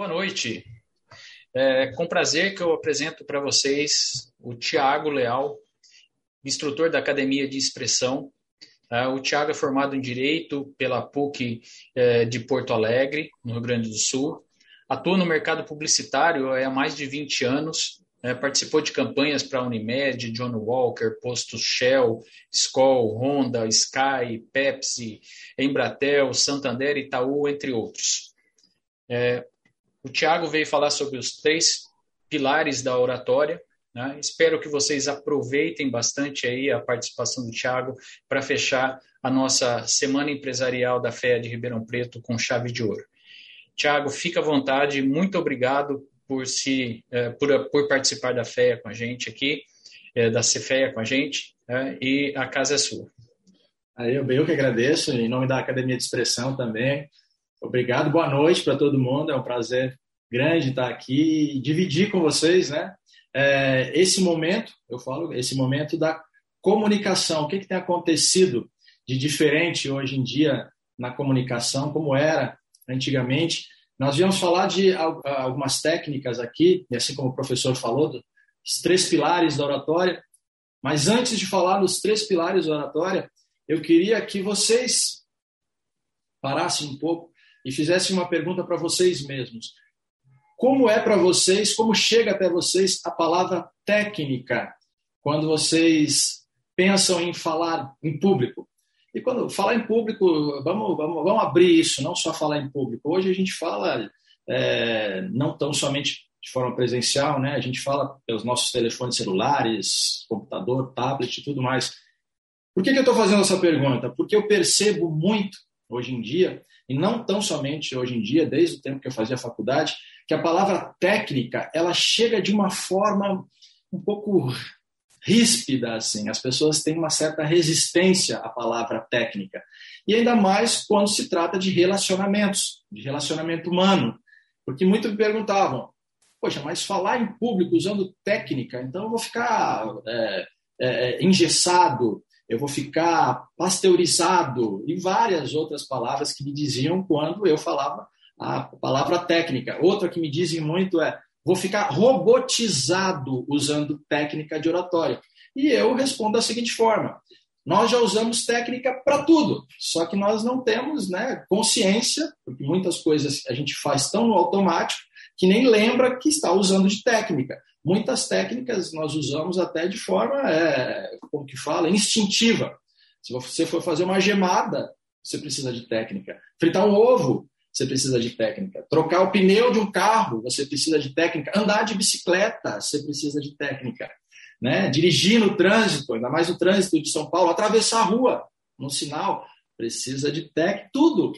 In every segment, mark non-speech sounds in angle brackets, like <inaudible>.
Boa noite. É com prazer que eu apresento para vocês o Tiago Leal, instrutor da Academia de Expressão. É, o Tiago é formado em Direito pela PUC é, de Porto Alegre, no Rio Grande do Sul. Atua no mercado publicitário há mais de 20 anos. É, participou de campanhas para a Unimed, John Walker, Postos Shell, Skoll, Honda, Sky, Pepsi, Embratel, Santander, Itaú, entre outros. É, o Tiago veio falar sobre os três pilares da oratória. Né? Espero que vocês aproveitem bastante aí a participação do Tiago para fechar a nossa Semana Empresarial da FEA de Ribeirão Preto com chave de ouro. Tiago, fica à vontade. Muito obrigado por, se, eh, por, por participar da FEA com a gente aqui, eh, da Cefeia com a gente, né? e a casa é sua. Aí, eu que agradeço, em nome da Academia de Expressão também. Obrigado, boa noite para todo mundo. É um prazer grande estar aqui e dividir com vocês, né? É, esse momento, eu falo, esse momento da comunicação. O que, que tem acontecido de diferente hoje em dia na comunicação, como era antigamente? Nós viemos falar de algumas técnicas aqui, e assim como o professor falou, dos três pilares da oratória. Mas antes de falar dos três pilares da oratória, eu queria que vocês parassem um pouco e fizesse uma pergunta para vocês mesmos. Como é para vocês, como chega até vocês a palavra técnica quando vocês pensam em falar em público? E quando falar em público, vamos, vamos, vamos abrir isso, não só falar em público. Hoje a gente fala é, não tão somente de forma presencial, né? A gente fala pelos nossos telefones celulares, computador, tablet e tudo mais. Por que, que eu estou fazendo essa pergunta? Porque eu percebo muito hoje em dia e não tão somente hoje em dia, desde o tempo que eu fazia faculdade, que a palavra técnica ela chega de uma forma um pouco ríspida assim. As pessoas têm uma certa resistência à palavra técnica. E ainda mais quando se trata de relacionamentos, de relacionamento humano. Porque muitos me perguntavam, poxa, mas falar em público usando técnica, então eu vou ficar é, é, engessado, eu vou ficar pasteurizado e várias outras palavras que me diziam quando eu falava a palavra técnica. Outra que me dizem muito é vou ficar robotizado usando técnica de oratória. E eu respondo da seguinte forma: nós já usamos técnica para tudo, só que nós não temos né, consciência, porque muitas coisas a gente faz tão no automático que nem lembra que está usando de técnica. Muitas técnicas nós usamos até de forma, é, como que fala, instintiva. Se você for fazer uma gemada, você precisa de técnica. Fritar um ovo, você precisa de técnica. Trocar o pneu de um carro, você precisa de técnica. Andar de bicicleta, você precisa de técnica. Né? Dirigir no trânsito, ainda mais no trânsito de São Paulo, atravessar a rua no sinal, precisa de técnica. Tudo.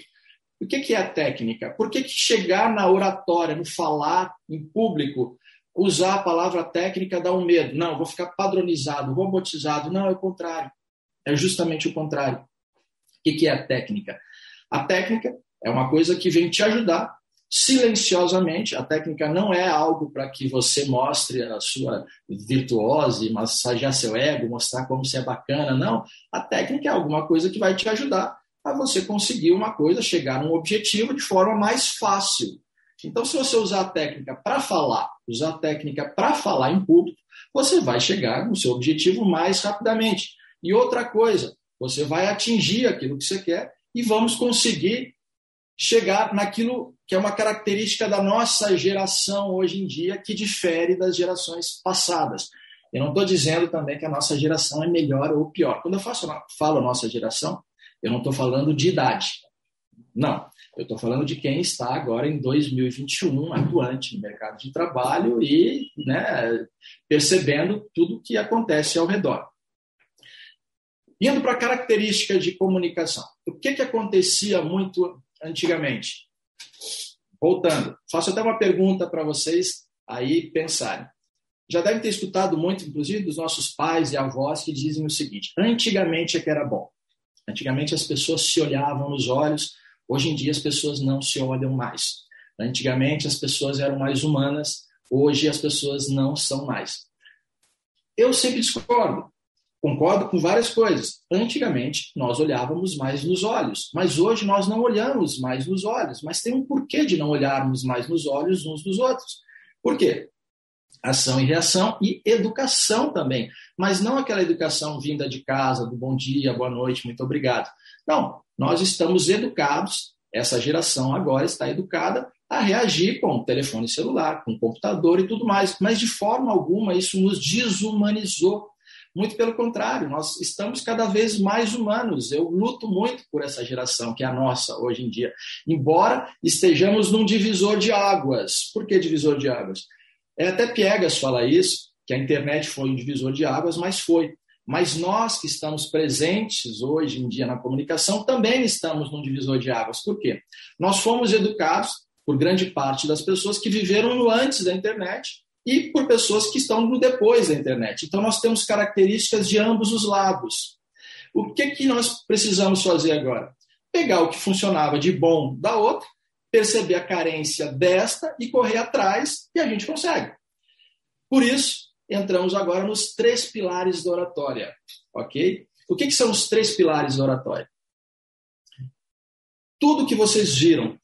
O que é a técnica? Por que, que chegar na oratória, no falar em público, usar a palavra técnica dá um medo. Não, vou ficar padronizado, robotizado. Não, é o contrário. É justamente o contrário. O que é a técnica? A técnica é uma coisa que vem te ajudar silenciosamente. A técnica não é algo para que você mostre a sua virtuose, massagear seu ego, mostrar como você é bacana. Não. A técnica é alguma coisa que vai te ajudar a você conseguir uma coisa, chegar a um objetivo de forma mais fácil. Então, se você usar a técnica para falar, usar a técnica para falar em público, você vai chegar no seu objetivo mais rapidamente. E outra coisa, você vai atingir aquilo que você quer e vamos conseguir chegar naquilo que é uma característica da nossa geração hoje em dia, que difere das gerações passadas. Eu não estou dizendo também que a nossa geração é melhor ou pior. Quando eu faço, falo nossa geração, eu não estou falando de idade. Não. Eu estou falando de quem está agora em 2021 atuante no mercado de trabalho e né, percebendo tudo o que acontece ao redor. Indo para características de comunicação. O que, que acontecia muito antigamente? Voltando, faço até uma pergunta para vocês aí pensarem. Já devem ter escutado muito, inclusive, dos nossos pais e avós que dizem o seguinte: antigamente é que era bom. Antigamente as pessoas se olhavam nos olhos, Hoje em dia as pessoas não se olham mais. Antigamente as pessoas eram mais humanas, hoje as pessoas não são mais. Eu sempre discordo. Concordo com várias coisas. Antigamente, nós olhávamos mais nos olhos, mas hoje nós não olhamos mais nos olhos. Mas tem um porquê de não olharmos mais nos olhos uns dos outros. Por quê? Ação e reação e educação também. Mas não aquela educação vinda de casa, do bom dia, boa noite, muito obrigado. Não, nós estamos educados, essa geração agora está educada a reagir com telefone celular, com computador e tudo mais. Mas de forma alguma isso nos desumanizou muito pelo contrário, nós estamos cada vez mais humanos. Eu luto muito por essa geração, que é a nossa hoje em dia. Embora estejamos num divisor de águas. Por que divisor de águas? É, até Piegas fala isso, que a internet foi um divisor de águas, mas foi. Mas nós que estamos presentes hoje em dia na comunicação também estamos num divisor de águas. Por quê? Nós fomos educados por grande parte das pessoas que viveram no antes da internet e por pessoas que estão no depois da internet. Então, nós temos características de ambos os lados. O que, que nós precisamos fazer agora? Pegar o que funcionava de bom da outra, perceber a carência desta e correr atrás, e a gente consegue. Por isso, entramos agora nos três pilares da oratória, ok? O que, que são os três pilares da oratória? Tudo que vocês viram,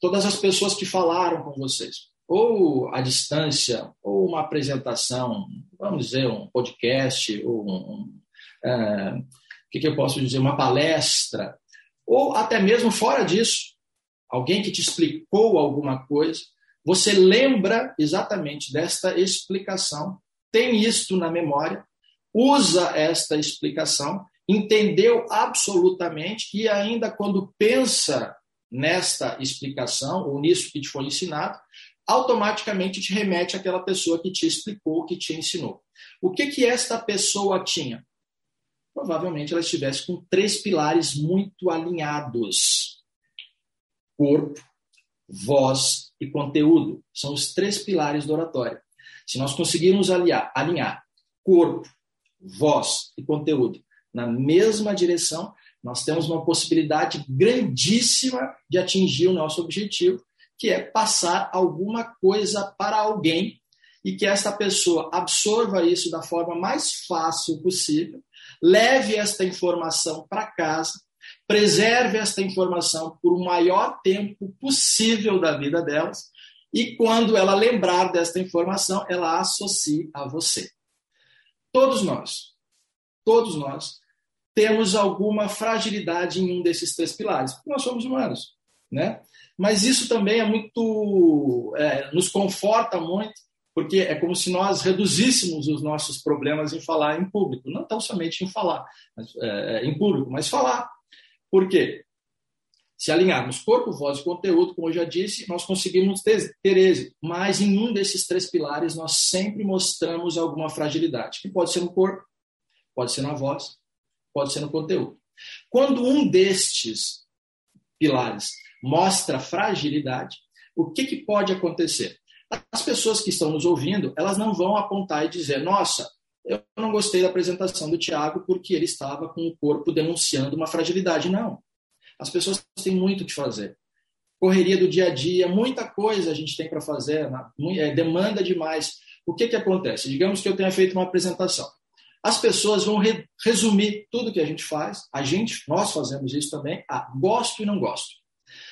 todas as pessoas que falaram com vocês, ou à distância, ou uma apresentação, vamos dizer, um podcast, ou um, é, o que, que eu posso dizer, uma palestra, ou até mesmo fora disso, alguém que te explicou alguma coisa, você lembra exatamente desta explicação, tem isto na memória, usa esta explicação, entendeu absolutamente e ainda quando pensa nesta explicação ou nisso que te foi ensinado, automaticamente te remete àquela pessoa que te explicou, que te ensinou. O que que esta pessoa tinha? Provavelmente ela estivesse com três pilares muito alinhados: corpo, voz e conteúdo. São os três pilares do oratório. Se nós conseguirmos alinhar, alinhar corpo, voz e conteúdo na mesma direção, nós temos uma possibilidade grandíssima de atingir o nosso objetivo, que é passar alguma coisa para alguém e que esta pessoa absorva isso da forma mais fácil possível, leve esta informação para casa, preserve esta informação por o maior tempo possível da vida delas e quando ela lembrar desta informação, ela associe a você. Todos nós, todos nós temos alguma fragilidade em um desses três pilares, porque nós somos humanos, né? Mas isso também é muito, é, nos conforta muito, porque é como se nós reduzíssemos os nossos problemas em falar em público, não tão somente em falar mas, é, em público, mas falar. Por quê? Se alinharmos corpo, voz e conteúdo, como eu já disse, nós conseguimos ter, ter êxito. Mas em um desses três pilares, nós sempre mostramos alguma fragilidade, que pode ser no corpo, pode ser na voz, pode ser no conteúdo. Quando um destes pilares mostra fragilidade, o que, que pode acontecer? As pessoas que estão nos ouvindo, elas não vão apontar e dizer, nossa, eu não gostei da apresentação do Tiago porque ele estava com o corpo denunciando uma fragilidade. Não. As pessoas têm muito o que fazer. Correria do dia a dia, muita coisa a gente tem para fazer, é, demanda demais. O que, que acontece? Digamos que eu tenha feito uma apresentação. As pessoas vão re resumir tudo que a gente faz, a gente, nós fazemos isso também, a gosto e não gosto.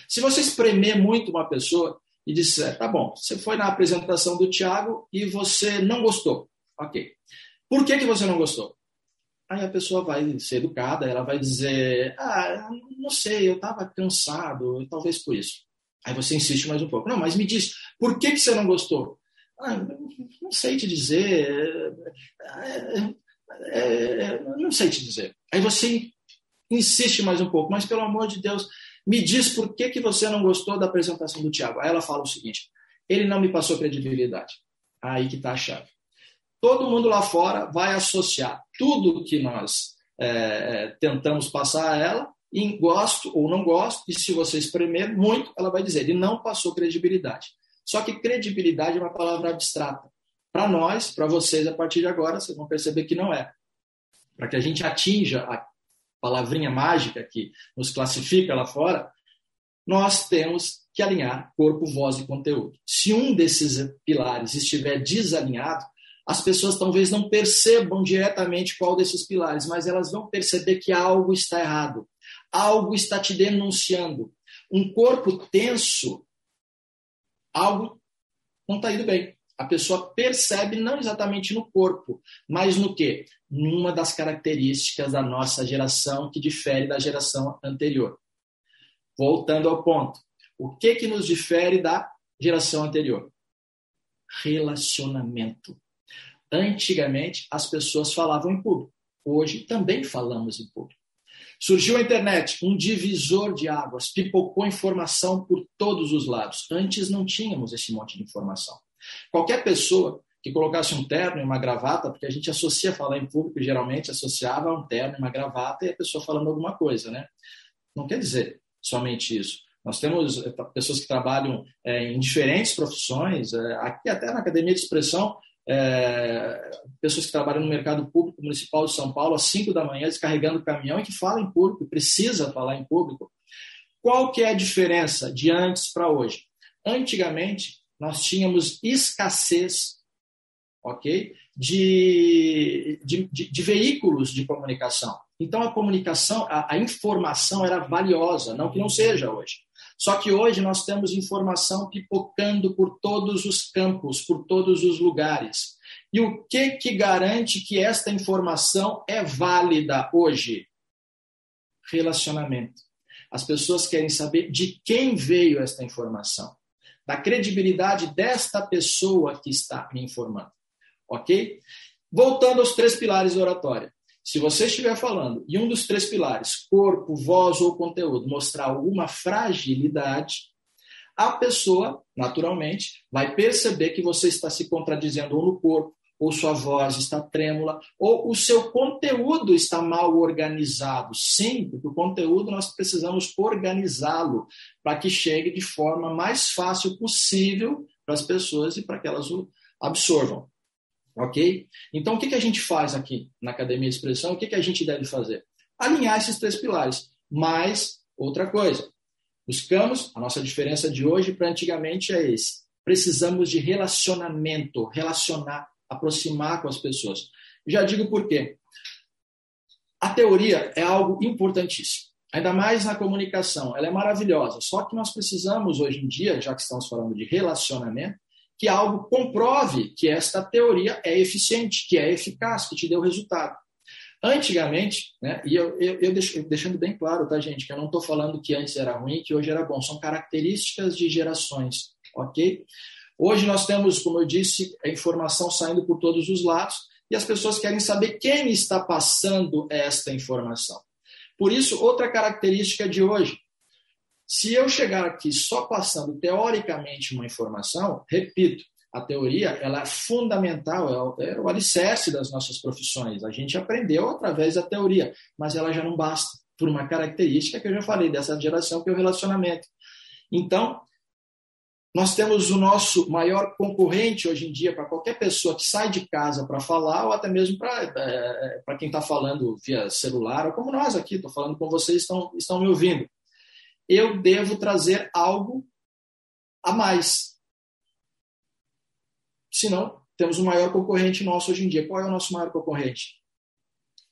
Se você espremer muito uma pessoa e disser, tá bom, você foi na apresentação do Tiago e você não gostou. Ok. Por que, que você não gostou? Aí a pessoa vai ser educada, ela vai dizer, ah, não sei, eu estava cansado, talvez por isso. Aí você insiste mais um pouco. Não, mas me diz, por que, que você não gostou? Ah, não sei te dizer. É, é, é, não sei te dizer. Aí você insiste mais um pouco, mas pelo amor de Deus, me diz por que, que você não gostou da apresentação do Tiago. Aí ela fala o seguinte: ele não me passou credibilidade. Aí que está a chave. Todo mundo lá fora vai associar tudo que nós é, é, tentamos passar a ela em gosto ou não gosto, e se você espremer muito, ela vai dizer, ele não passou credibilidade. Só que credibilidade é uma palavra abstrata. Para nós, para vocês, a partir de agora, vocês vão perceber que não é. Para que a gente atinja a palavrinha mágica que nos classifica lá fora, nós temos que alinhar corpo, voz e conteúdo. Se um desses pilares estiver desalinhado, as pessoas talvez não percebam diretamente qual desses pilares, mas elas vão perceber que algo está errado, algo está te denunciando. Um corpo tenso, algo não está indo bem. A pessoa percebe não exatamente no corpo, mas no quê? Numa das características da nossa geração que difere da geração anterior. Voltando ao ponto, o que que nos difere da geração anterior? Relacionamento. Antigamente, as pessoas falavam em público. Hoje também falamos em público. Surgiu a internet, um divisor de águas, pipocou informação por todos os lados. Antes não tínhamos esse monte de informação. Qualquer pessoa que colocasse um terno e uma gravata, porque a gente associa falar em público, geralmente associava um terno e uma gravata e a pessoa falando alguma coisa, né? Não quer dizer somente isso. Nós temos eh, pessoas que trabalham é, em diferentes profissões, é, aqui até na Academia de Expressão, é, pessoas que trabalham no mercado público municipal de São Paulo às 5 da manhã descarregando o caminhão e que falam em público, precisa falar em público. Qual que é a diferença de antes para hoje? Antigamente, nós tínhamos escassez ok, de, de, de, de veículos de comunicação. Então, a comunicação, a, a informação era valiosa, não que não seja hoje. Só que hoje nós temos informação pipocando por todos os campos, por todos os lugares. E o que que garante que esta informação é válida hoje? Relacionamento. As pessoas querem saber de quem veio esta informação, da credibilidade desta pessoa que está me informando. Ok? Voltando aos três pilares da oratória. Se você estiver falando e um dos três pilares, corpo, voz ou conteúdo, mostrar alguma fragilidade, a pessoa, naturalmente, vai perceber que você está se contradizendo ou no corpo, ou sua voz está trêmula, ou o seu conteúdo está mal organizado. Sim, porque o conteúdo nós precisamos organizá-lo para que chegue de forma mais fácil possível para as pessoas e para que elas o absorvam. Ok? Então, o que, que a gente faz aqui na Academia de Expressão? O que, que a gente deve fazer? Alinhar esses três pilares. Mas, outra coisa, buscamos, a nossa diferença de hoje para antigamente é esse. Precisamos de relacionamento, relacionar, aproximar com as pessoas. Já digo por quê. A teoria é algo importantíssimo, ainda mais na comunicação. Ela é maravilhosa. Só que nós precisamos, hoje em dia, já que estamos falando de relacionamento, que algo comprove que esta teoria é eficiente, que é eficaz, que te deu resultado. Antigamente, né, e eu, eu, eu deixando bem claro, tá, gente, que eu não estou falando que antes era ruim, que hoje era bom, são características de gerações, ok? Hoje nós temos, como eu disse, a informação saindo por todos os lados e as pessoas querem saber quem está passando esta informação. Por isso, outra característica de hoje, se eu chegar aqui só passando teoricamente uma informação, repito, a teoria ela é fundamental, é, é o alicerce das nossas profissões. A gente aprendeu através da teoria, mas ela já não basta, por uma característica que eu já falei dessa geração, que é o relacionamento. Então, nós temos o nosso maior concorrente hoje em dia para qualquer pessoa que sai de casa para falar, ou até mesmo para é, quem está falando via celular, ou como nós aqui, estou falando com vocês, estão, estão me ouvindo eu devo trazer algo a mais. Senão, temos o maior concorrente nosso hoje em dia. Qual é o nosso maior concorrente?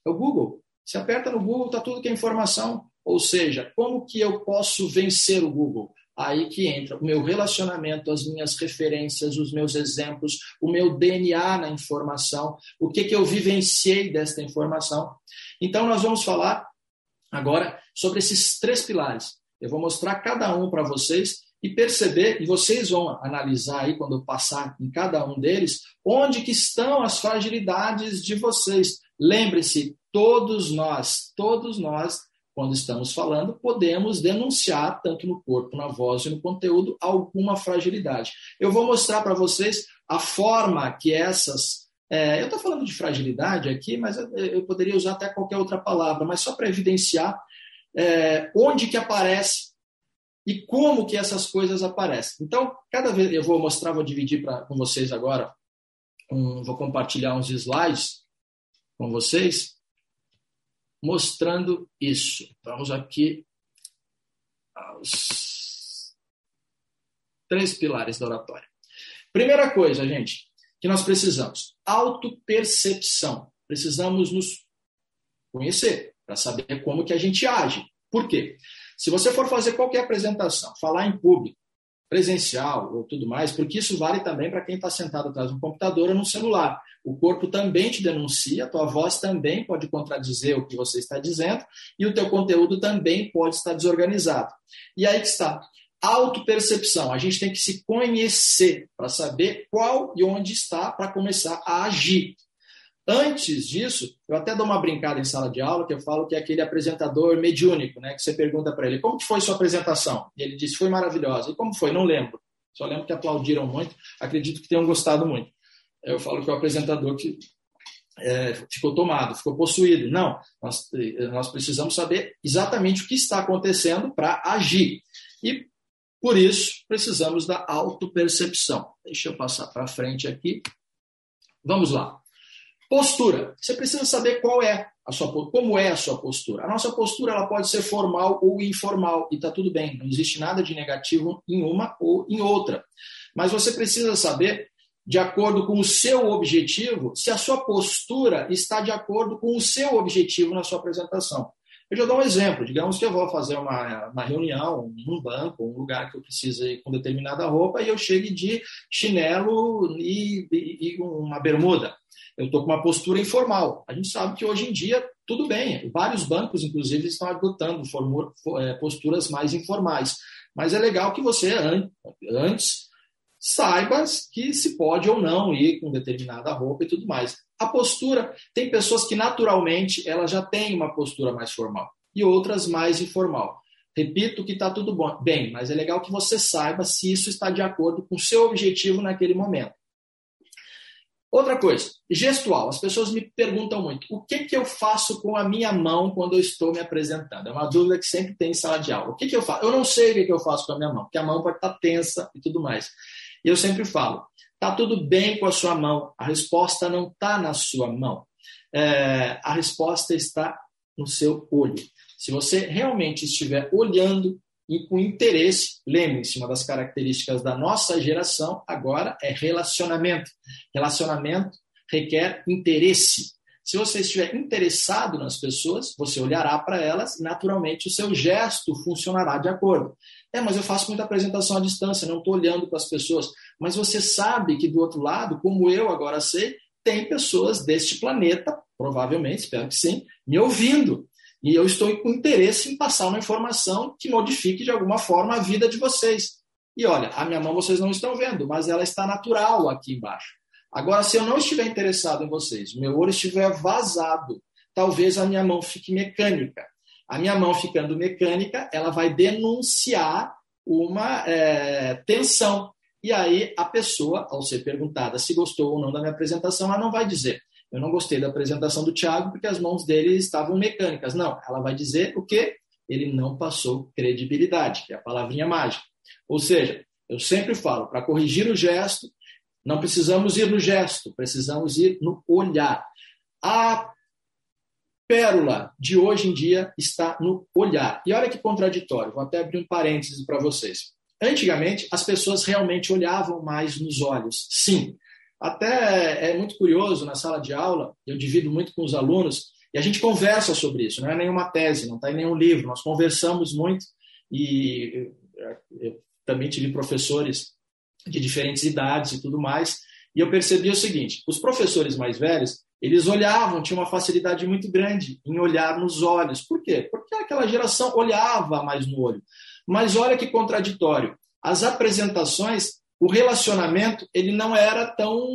É o Google. Se aperta no Google, está tudo que é informação. Ou seja, como que eu posso vencer o Google? Aí que entra o meu relacionamento, as minhas referências, os meus exemplos, o meu DNA na informação, o que, que eu vivenciei desta informação. Então, nós vamos falar agora sobre esses três pilares eu vou mostrar cada um para vocês e perceber, e vocês vão analisar aí quando eu passar em cada um deles, onde que estão as fragilidades de vocês. Lembre-se, todos nós, todos nós, quando estamos falando, podemos denunciar, tanto no corpo, na voz e no conteúdo, alguma fragilidade. Eu vou mostrar para vocês a forma que essas. É, eu estou falando de fragilidade aqui, mas eu, eu poderia usar até qualquer outra palavra, mas só para evidenciar é, onde que aparece e como que essas coisas aparecem. Então, cada vez eu vou mostrar, vou dividir pra, com vocês agora, um, vou compartilhar uns slides com vocês, mostrando isso. Vamos aqui aos três pilares da oratória. Primeira coisa, gente, que nós precisamos? Autopercepção. Precisamos nos conhecer para saber como que a gente age. Por quê? Se você for fazer qualquer apresentação, falar em público, presencial ou tudo mais, porque isso vale também para quem está sentado atrás de um computador ou no celular. O corpo também te denuncia, a tua voz também pode contradizer o que você está dizendo e o teu conteúdo também pode estar desorganizado. E aí que está. Autopercepção. A gente tem que se conhecer para saber qual e onde está para começar a agir. Antes disso, eu até dou uma brincada em sala de aula, que eu falo que é aquele apresentador mediúnico, né? Que você pergunta para ele, como que foi sua apresentação? E ele diz, foi maravilhosa. E como foi? Não lembro. Só lembro que aplaudiram muito. Acredito que tenham gostado muito. Eu falo que é o apresentador que é, ficou tomado, ficou possuído. Não, nós, nós precisamos saber exatamente o que está acontecendo para agir. E, por isso, precisamos da autopercepção. Deixa eu passar para frente aqui. Vamos lá. Postura. Você precisa saber qual é a sua como é a sua postura. A nossa postura ela pode ser formal ou informal e está tudo bem. Não existe nada de negativo em uma ou em outra. Mas você precisa saber, de acordo com o seu objetivo, se a sua postura está de acordo com o seu objetivo na sua apresentação. Eu já dou um exemplo. Digamos que eu vou fazer uma, uma reunião num banco, um lugar que eu preciso ir com determinada roupa, e eu chegue de chinelo e, e, e uma bermuda eu estou com uma postura informal. A gente sabe que hoje em dia, tudo bem, vários bancos, inclusive, estão adotando é, posturas mais informais. Mas é legal que você, antes, saiba que se pode ou não ir com determinada roupa e tudo mais. A postura, tem pessoas que naturalmente elas já têm uma postura mais formal e outras mais informal. Repito que está tudo bom, bem, mas é legal que você saiba se isso está de acordo com o seu objetivo naquele momento. Outra coisa, gestual. As pessoas me perguntam muito: o que, que eu faço com a minha mão quando eu estou me apresentando? É uma dúvida que sempre tem em sala de aula. O que, que eu faço? Eu não sei o que, que eu faço com a minha mão, porque a mão pode estar tensa e tudo mais. E eu sempre falo: está tudo bem com a sua mão, a resposta não está na sua mão. É, a resposta está no seu olho. Se você realmente estiver olhando e com interesse. Lembre-se, uma das características da nossa geração agora é relacionamento. Relacionamento requer interesse. Se você estiver interessado nas pessoas, você olhará para elas e, naturalmente, o seu gesto funcionará de acordo. É, mas eu faço muita apresentação à distância, não estou olhando para as pessoas. Mas você sabe que do outro lado, como eu agora sei, tem pessoas deste planeta, provavelmente, espero que sim, me ouvindo. E eu estou com interesse em passar uma informação que modifique de alguma forma a vida de vocês. E olha, a minha mão vocês não estão vendo, mas ela está natural aqui embaixo. Agora, se eu não estiver interessado em vocês, meu olho estiver vazado, talvez a minha mão fique mecânica. A minha mão ficando mecânica, ela vai denunciar uma é, tensão. E aí a pessoa, ao ser perguntada se gostou ou não da minha apresentação, ela não vai dizer eu não gostei da apresentação do Thiago porque as mãos dele estavam mecânicas. Não, ela vai dizer o quê? Ele não passou credibilidade, que é a palavrinha mágica. Ou seja, eu sempre falo, para corrigir o gesto, não precisamos ir no gesto, precisamos ir no olhar. A pérola de hoje em dia está no olhar. E olha que contraditório, vou até abrir um parênteses para vocês. Antigamente, as pessoas realmente olhavam mais nos olhos. Sim, até é muito curioso, na sala de aula, eu divido muito com os alunos, e a gente conversa sobre isso, não é nenhuma tese, não está em nenhum livro, nós conversamos muito, e eu também tive professores de diferentes idades e tudo mais, e eu percebi o seguinte: os professores mais velhos, eles olhavam, tinham uma facilidade muito grande em olhar nos olhos. Por quê? Porque aquela geração olhava mais no olho. Mas olha que contraditório. As apresentações o relacionamento ele não era tão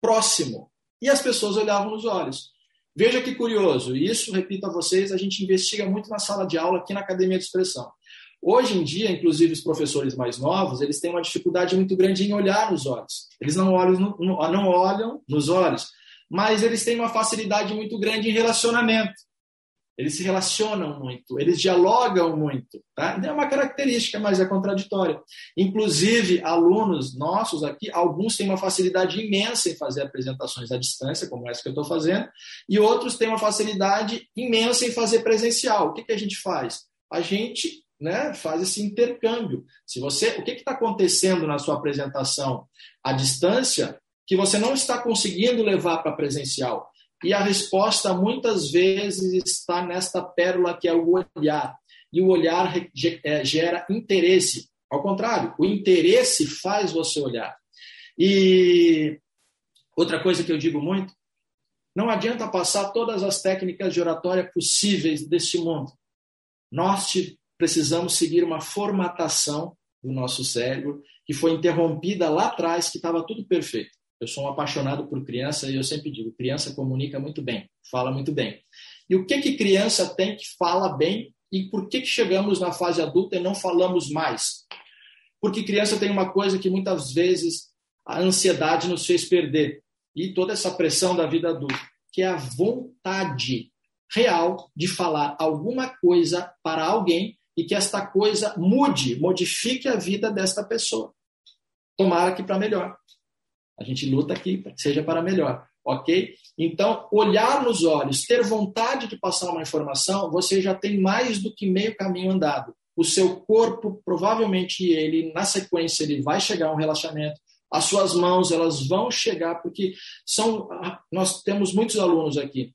próximo e as pessoas olhavam nos olhos. Veja que curioso, e isso, repito a vocês, a gente investiga muito na sala de aula aqui na Academia de Expressão. Hoje em dia, inclusive os professores mais novos, eles têm uma dificuldade muito grande em olhar nos olhos. Eles não olham, não olham nos olhos, mas eles têm uma facilidade muito grande em relacionamento. Eles se relacionam muito, eles dialogam muito. Tá? É uma característica, mas é contraditória. Inclusive, alunos nossos aqui, alguns têm uma facilidade imensa em fazer apresentações à distância, como essa que eu estou fazendo, e outros têm uma facilidade imensa em fazer presencial. O que, que a gente faz? A gente né, faz esse intercâmbio. Se você, o que está acontecendo na sua apresentação à distância que você não está conseguindo levar para presencial. E a resposta muitas vezes está nesta pérola que é o olhar. E o olhar é, gera interesse. Ao contrário, o interesse faz você olhar. E outra coisa que eu digo muito, não adianta passar todas as técnicas de oratória possíveis deste mundo. Nós precisamos seguir uma formatação do nosso cérebro que foi interrompida lá atrás, que estava tudo perfeito. Eu sou um apaixonado por criança e eu sempre digo, criança comunica muito bem, fala muito bem. E o que que criança tem que fala bem e por que que chegamos na fase adulta e não falamos mais? Porque criança tem uma coisa que muitas vezes a ansiedade nos fez perder e toda essa pressão da vida adulta, que é a vontade real de falar alguma coisa para alguém e que esta coisa mude, modifique a vida desta pessoa. Tomara que para melhor. A gente luta aqui seja para melhor, ok? Então, olhar nos olhos, ter vontade de passar uma informação, você já tem mais do que meio caminho andado. O seu corpo, provavelmente ele, na sequência, ele vai chegar a um relaxamento. As suas mãos, elas vão chegar, porque são. Nós temos muitos alunos aqui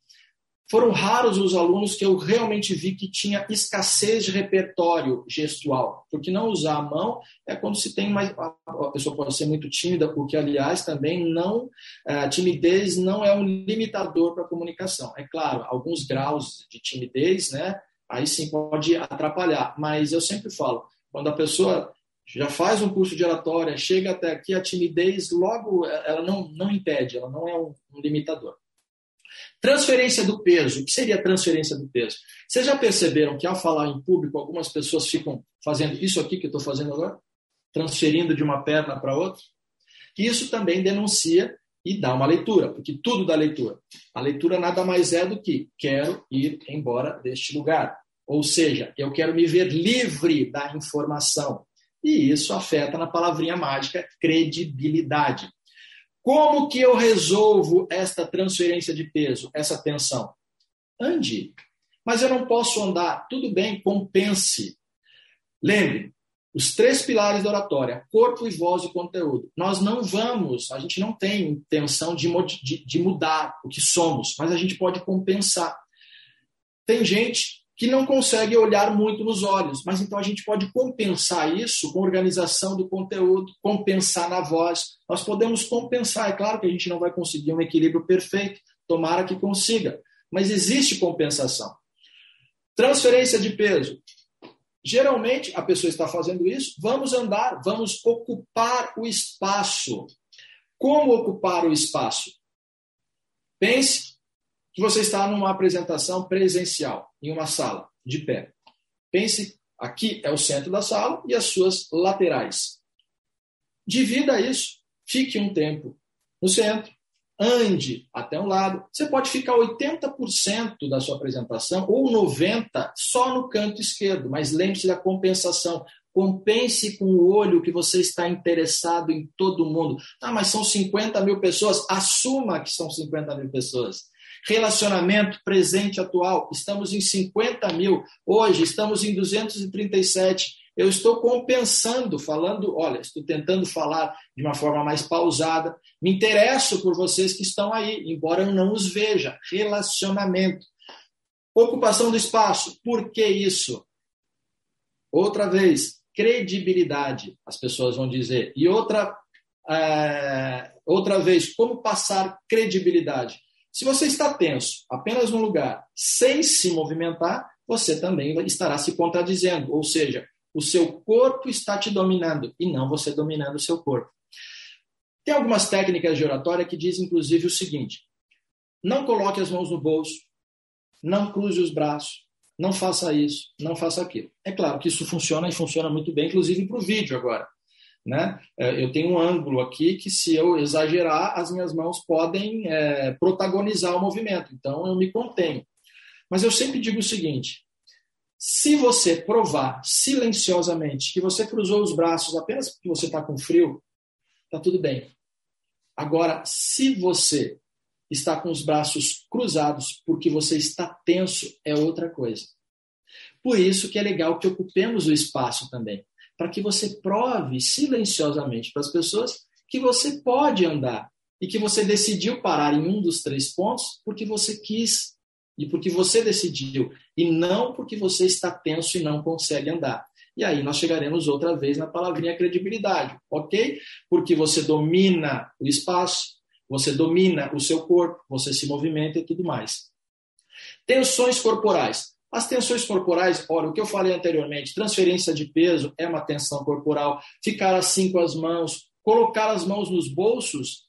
foram raros os alunos que eu realmente vi que tinha escassez de repertório gestual, porque não usar a mão é quando se tem mais. A pessoa pode ser muito tímida, porque, aliás, também não. A timidez não é um limitador para a comunicação. É claro, alguns graus de timidez, né? Aí sim pode atrapalhar, mas eu sempre falo, quando a pessoa já faz um curso de oratória, chega até aqui, a timidez logo ela não, não impede, ela não é um limitador. Transferência do peso. O que seria transferência do peso? Vocês já perceberam que ao falar em público, algumas pessoas ficam fazendo isso aqui que eu estou fazendo agora? Transferindo de uma perna para outra? Isso também denuncia e dá uma leitura, porque tudo dá leitura. A leitura nada mais é do que quero ir embora deste lugar. Ou seja, eu quero me ver livre da informação. E isso afeta na palavrinha mágica credibilidade. Como que eu resolvo esta transferência de peso, essa tensão? Ande. Mas eu não posso andar. Tudo bem, compense. Lembre, os três pilares da oratória, corpo e voz e conteúdo. Nós não vamos, a gente não tem intenção de, de, de mudar o que somos, mas a gente pode compensar. Tem gente que não consegue olhar muito nos olhos. Mas então a gente pode compensar isso com organização do conteúdo, compensar na voz. Nós podemos compensar. É claro que a gente não vai conseguir um equilíbrio perfeito, tomara que consiga, mas existe compensação. Transferência de peso. Geralmente a pessoa está fazendo isso, vamos andar, vamos ocupar o espaço. Como ocupar o espaço? Pense que você está numa apresentação presencial, em uma sala, de pé. Pense, aqui é o centro da sala e as suas laterais. Divida isso, fique um tempo no centro, ande até um lado. Você pode ficar 80% da sua apresentação ou 90% só no canto esquerdo, mas lembre-se da compensação. Compense com o olho que você está interessado em todo mundo. Ah, mas são 50 mil pessoas. Assuma que são 50 mil pessoas. Relacionamento presente atual, estamos em 50 mil, hoje estamos em 237. Eu estou compensando, falando, olha, estou tentando falar de uma forma mais pausada. Me interesso por vocês que estão aí, embora eu não os veja. Relacionamento. Ocupação do espaço, por que isso? Outra vez, credibilidade, as pessoas vão dizer. E outra, é, outra vez, como passar credibilidade? Se você está tenso apenas num lugar sem se movimentar, você também estará se contradizendo, ou seja, o seu corpo está te dominando e não você dominando o seu corpo. Tem algumas técnicas de oratória que dizem, inclusive, o seguinte: não coloque as mãos no bolso, não cruze os braços, não faça isso, não faça aquilo. É claro que isso funciona e funciona muito bem, inclusive para o vídeo agora. Né? É, eu tenho um ângulo aqui que, se eu exagerar, as minhas mãos podem é, protagonizar o movimento, então eu me contenho. Mas eu sempre digo o seguinte: se você provar silenciosamente que você cruzou os braços apenas porque você está com frio, está tudo bem. Agora, se você está com os braços cruzados porque você está tenso, é outra coisa. Por isso que é legal que ocupemos o espaço também para que você prove silenciosamente para as pessoas que você pode andar, e que você decidiu parar em um dos três pontos porque você quis e porque você decidiu, e não porque você está tenso e não consegue andar. E aí nós chegaremos outra vez na palavrinha credibilidade, ok? Porque você domina o espaço, você domina o seu corpo, você se movimenta e tudo mais. Tensões corporais. As tensões corporais, olha, o que eu falei anteriormente, transferência de peso é uma tensão corporal, ficar assim com as mãos, colocar as mãos nos bolsos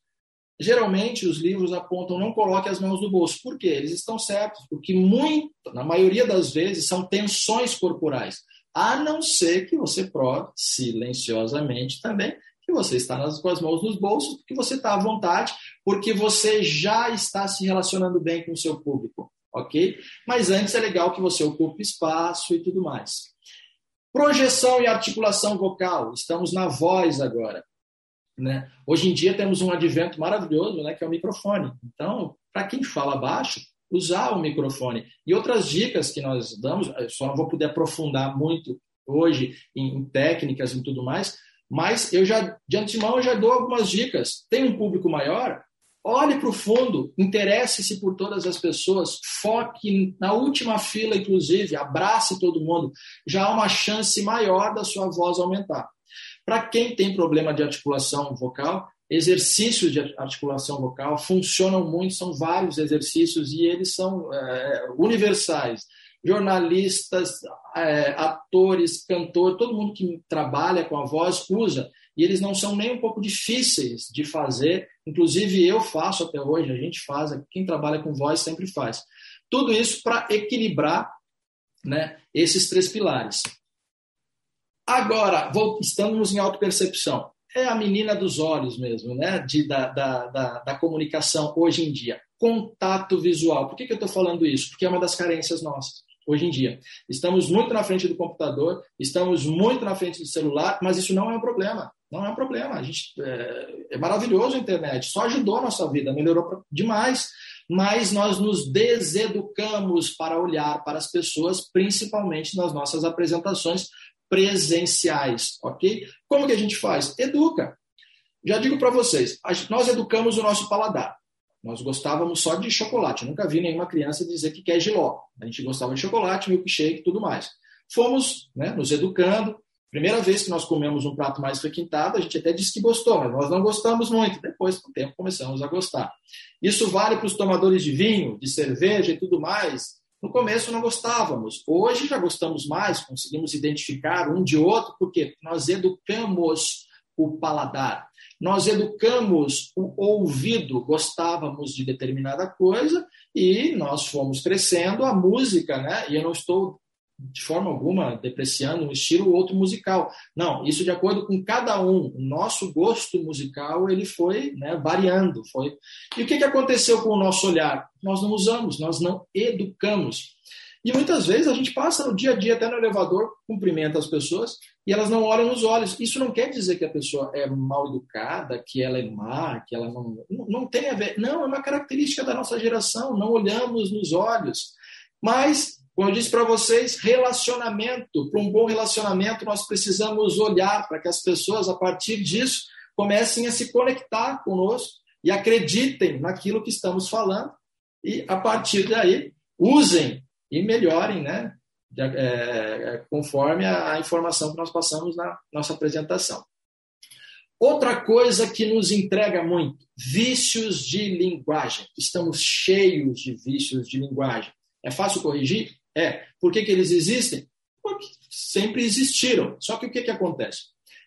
Geralmente os livros apontam não coloque as mãos no bolso. Por quê? Eles estão certos, porque muito, na maioria das vezes são tensões corporais, a não ser que você prove silenciosamente também que você está nas, com as mãos nos bolsos, porque você está à vontade, porque você já está se relacionando bem com o seu público, ok? Mas antes é legal que você ocupe espaço e tudo mais. Projeção e articulação vocal, estamos na voz agora. Né? Hoje em dia temos um advento maravilhoso, né, que é o microfone. Então, para quem fala baixo, usar o microfone. E outras dicas que nós damos, só não vou poder aprofundar muito hoje em, em técnicas e tudo mais, mas eu já de antemão eu já dou algumas dicas. Tem um público maior, olhe para o fundo, interesse-se por todas as pessoas, foque na última fila, inclusive, abrace todo mundo. Já há uma chance maior da sua voz aumentar. Para quem tem problema de articulação vocal, exercícios de articulação vocal funcionam muito, são vários exercícios e eles são é, universais. Jornalistas, é, atores, cantores, todo mundo que trabalha com a voz usa e eles não são nem um pouco difíceis de fazer. Inclusive eu faço até hoje, a gente faz, quem trabalha com voz sempre faz. Tudo isso para equilibrar né, esses três pilares. Agora, estamos em autopercepção. É a menina dos olhos mesmo, né? De, da, da, da, da comunicação hoje em dia. Contato visual. Por que, que eu estou falando isso? Porque é uma das carências nossas hoje em dia. Estamos muito na frente do computador, estamos muito na frente do celular, mas isso não é um problema. Não é um problema. A gente, é, é maravilhoso a internet, só ajudou a nossa vida, melhorou demais. Mas nós nos deseducamos para olhar para as pessoas, principalmente nas nossas apresentações, presenciais, ok? Como que a gente faz? Educa. Já digo para vocês, nós educamos o nosso paladar. Nós gostávamos só de chocolate. Eu nunca vi nenhuma criança dizer que quer giló. A gente gostava de chocolate, milkshake e tudo mais. Fomos né, nos educando. Primeira vez que nós comemos um prato mais requintado, a gente até disse que gostou, mas nós não gostamos muito. Depois, com o tempo, começamos a gostar. Isso vale para os tomadores de vinho, de cerveja e tudo mais. No começo não gostávamos, hoje já gostamos mais, conseguimos identificar um de outro, porque nós educamos o paladar, nós educamos o ouvido, gostávamos de determinada coisa e nós fomos crescendo a música, né? E eu não estou de forma alguma depreciando um estilo ou outro musical. Não, isso de acordo com cada um. O nosso gosto musical ele foi né, variando. Foi... E o que, que aconteceu com o nosso olhar? Nós não usamos, nós não educamos. E muitas vezes a gente passa no dia a dia, até no elevador, cumprimenta as pessoas e elas não olham nos olhos. Isso não quer dizer que a pessoa é mal educada, que ela é má, que ela não. Não tem a ver. Não, é uma característica da nossa geração. Não olhamos nos olhos. Mas como eu disse para vocês, relacionamento. Para um bom relacionamento, nós precisamos olhar para que as pessoas, a partir disso, comecem a se conectar conosco e acreditem naquilo que estamos falando. E, a partir daí, usem e melhorem, né? É, conforme a informação que nós passamos na nossa apresentação. Outra coisa que nos entrega muito: vícios de linguagem. Estamos cheios de vícios de linguagem. É fácil corrigir? É. Por que, que eles existem? Porque sempre existiram. Só que o que, que acontece?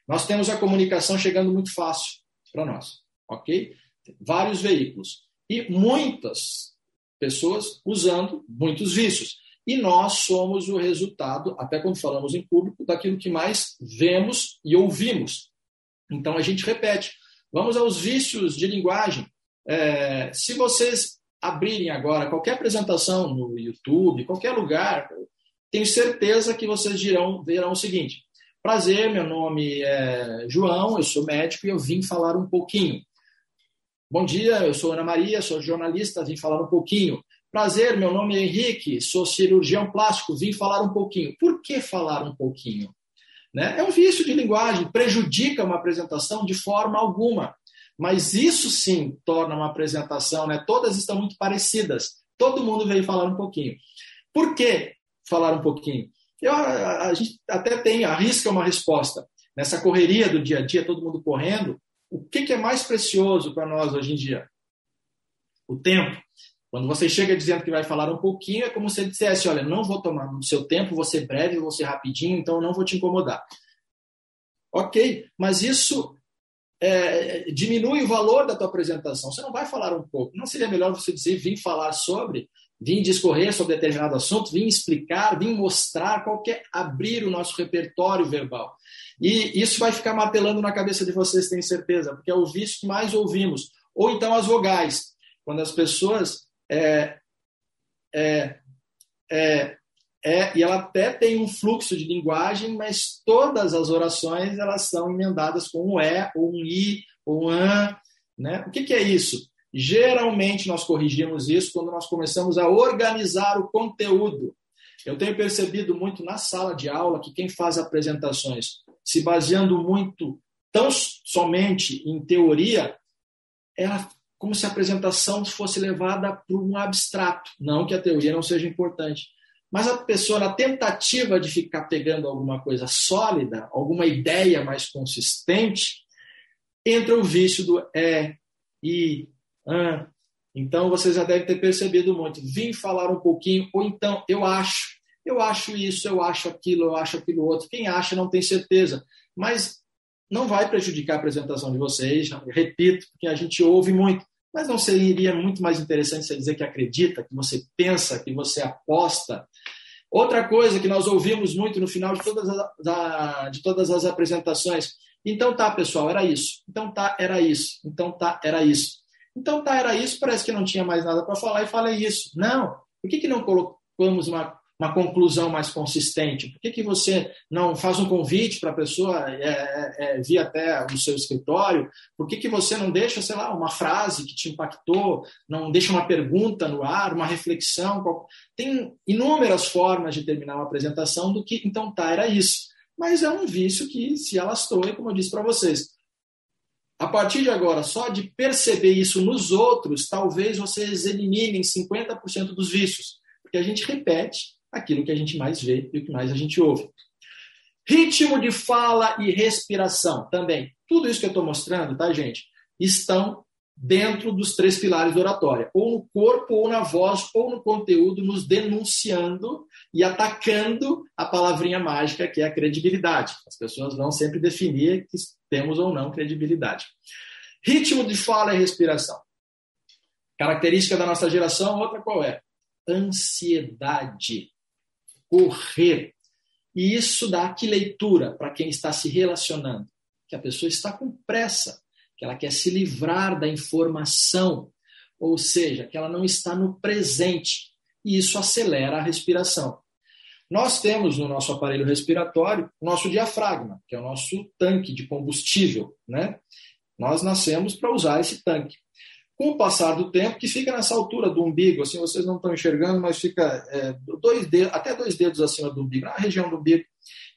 Nós temos a comunicação chegando muito fácil para nós, ok? Vários veículos. E muitas pessoas usando muitos vícios. E nós somos o resultado, até quando falamos em público, daquilo que mais vemos e ouvimos. Então a gente repete. Vamos aos vícios de linguagem. É, se vocês abrirem agora qualquer apresentação no YouTube, qualquer lugar, tenho certeza que vocês dirão, verão o seguinte: Prazer, meu nome é João, eu sou médico e eu vim falar um pouquinho. Bom dia, eu sou Ana Maria, sou jornalista, vim falar um pouquinho. Prazer, meu nome é Henrique, sou cirurgião plástico, vim falar um pouquinho. Por que falar um pouquinho? Né? É um vício de linguagem, prejudica uma apresentação de forma alguma. Mas isso sim torna uma apresentação, né? Todas estão muito parecidas. Todo mundo veio falar um pouquinho. Por que falar um pouquinho? Eu, a, a gente até tem, arrisca uma resposta. Nessa correria do dia a dia, todo mundo correndo, o que, que é mais precioso para nós hoje em dia? O tempo. Quando você chega dizendo que vai falar um pouquinho, é como se você dissesse: Olha, não vou tomar no seu tempo, vou ser breve, vou ser rapidinho, então não vou te incomodar. Ok, mas isso é, diminui o valor da tua apresentação. Você não vai falar um pouco. Não seria melhor você dizer: Vim falar sobre, vim discorrer sobre determinado assunto, vim explicar, vim mostrar, qualquer abrir o nosso repertório verbal. E isso vai ficar martelando na cabeça de vocês, tenho certeza, porque é o vício que mais ouvimos. Ou então as vogais. Quando as pessoas é, é, é, é, e ela até tem um fluxo de linguagem, mas todas as orações elas são emendadas com um é, ou um i, ou um an. Né? O que, que é isso? Geralmente nós corrigimos isso quando nós começamos a organizar o conteúdo. Eu tenho percebido muito na sala de aula que quem faz apresentações se baseando muito tão somente em teoria, ela como se a apresentação fosse levada para um abstrato. Não que a teoria não seja importante. Mas a pessoa, na tentativa de ficar pegando alguma coisa sólida, alguma ideia mais consistente, entra o vício do é, e, ah. Então vocês já devem ter percebido muito. Vim falar um pouquinho, ou então eu acho, eu acho isso, eu acho aquilo, eu acho aquilo outro. Quem acha não tem certeza. Mas não vai prejudicar a apresentação de vocês, repito, porque a gente ouve muito. Mas não seria muito mais interessante você dizer que acredita, que você pensa, que você aposta? Outra coisa que nós ouvimos muito no final de todas as, de todas as apresentações. Então tá, pessoal, era isso. Então tá, era isso. Então tá, era isso. Então tá, era isso. Parece que não tinha mais nada para falar e falei isso. Não. Por que, que não colocamos uma uma conclusão mais consistente? Por que, que você não faz um convite para a pessoa é, é, é, vir até o seu escritório? Por que, que você não deixa, sei lá, uma frase que te impactou, não deixa uma pergunta no ar, uma reflexão? Tem inúmeras formas de terminar uma apresentação do que, então tá, era isso. Mas é um vício que se alastrou, e como eu disse para vocês, a partir de agora, só de perceber isso nos outros, talvez vocês eliminem 50% dos vícios. Porque a gente repete aquilo que a gente mais vê e o que mais a gente ouve. Ritmo de fala e respiração também. Tudo isso que eu estou mostrando, tá, gente? Estão dentro dos três pilares da oratória, ou no corpo, ou na voz, ou no conteúdo, nos denunciando e atacando a palavrinha mágica que é a credibilidade. As pessoas vão sempre definir que temos ou não credibilidade. Ritmo de fala e respiração. Característica da nossa geração, outra qual é? Ansiedade correr. E isso dá que leitura para quem está se relacionando? Que a pessoa está com pressa, que ela quer se livrar da informação, ou seja, que ela não está no presente. E isso acelera a respiração. Nós temos no nosso aparelho respiratório nosso diafragma, que é o nosso tanque de combustível, né? Nós nascemos para usar esse tanque com o passar do tempo, que fica nessa altura do umbigo, assim, vocês não estão enxergando, mas fica é, dois dedos, até dois dedos acima do umbigo, na região do umbigo,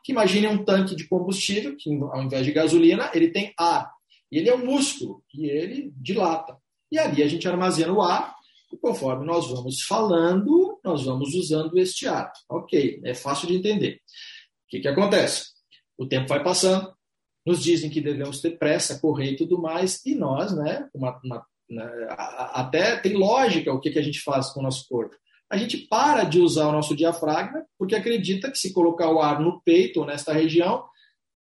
que imagine um tanque de combustível, que ao invés de gasolina, ele tem ar. E ele é um músculo, e ele dilata. E ali a gente armazena o ar, e conforme nós vamos falando, nós vamos usando este ar. Ok, é fácil de entender. O que, que acontece? O tempo vai passando, nos dizem que devemos ter pressa, correr e tudo mais, e nós, né, uma, uma? Até tem lógica o que, que a gente faz com o nosso corpo. A gente para de usar o nosso diafragma porque acredita que se colocar o ar no peito ou nesta região,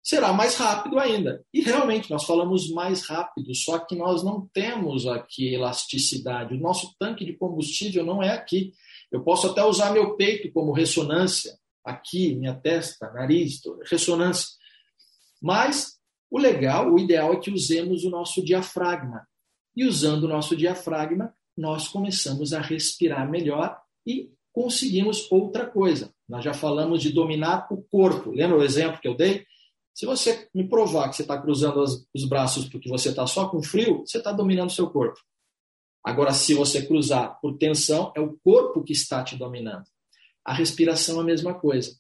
será mais rápido ainda. E realmente nós falamos mais rápido, só que nós não temos aqui elasticidade. O nosso tanque de combustível não é aqui. Eu posso até usar meu peito como ressonância, aqui, minha testa, nariz, ressonância. Mas o legal, o ideal é que usemos o nosso diafragma. E usando o nosso diafragma, nós começamos a respirar melhor e conseguimos outra coisa. Nós já falamos de dominar o corpo. Lembra o exemplo que eu dei? Se você me provar que você está cruzando os braços porque você está só com frio, você está dominando o seu corpo. Agora, se você cruzar por tensão, é o corpo que está te dominando. A respiração é a mesma coisa.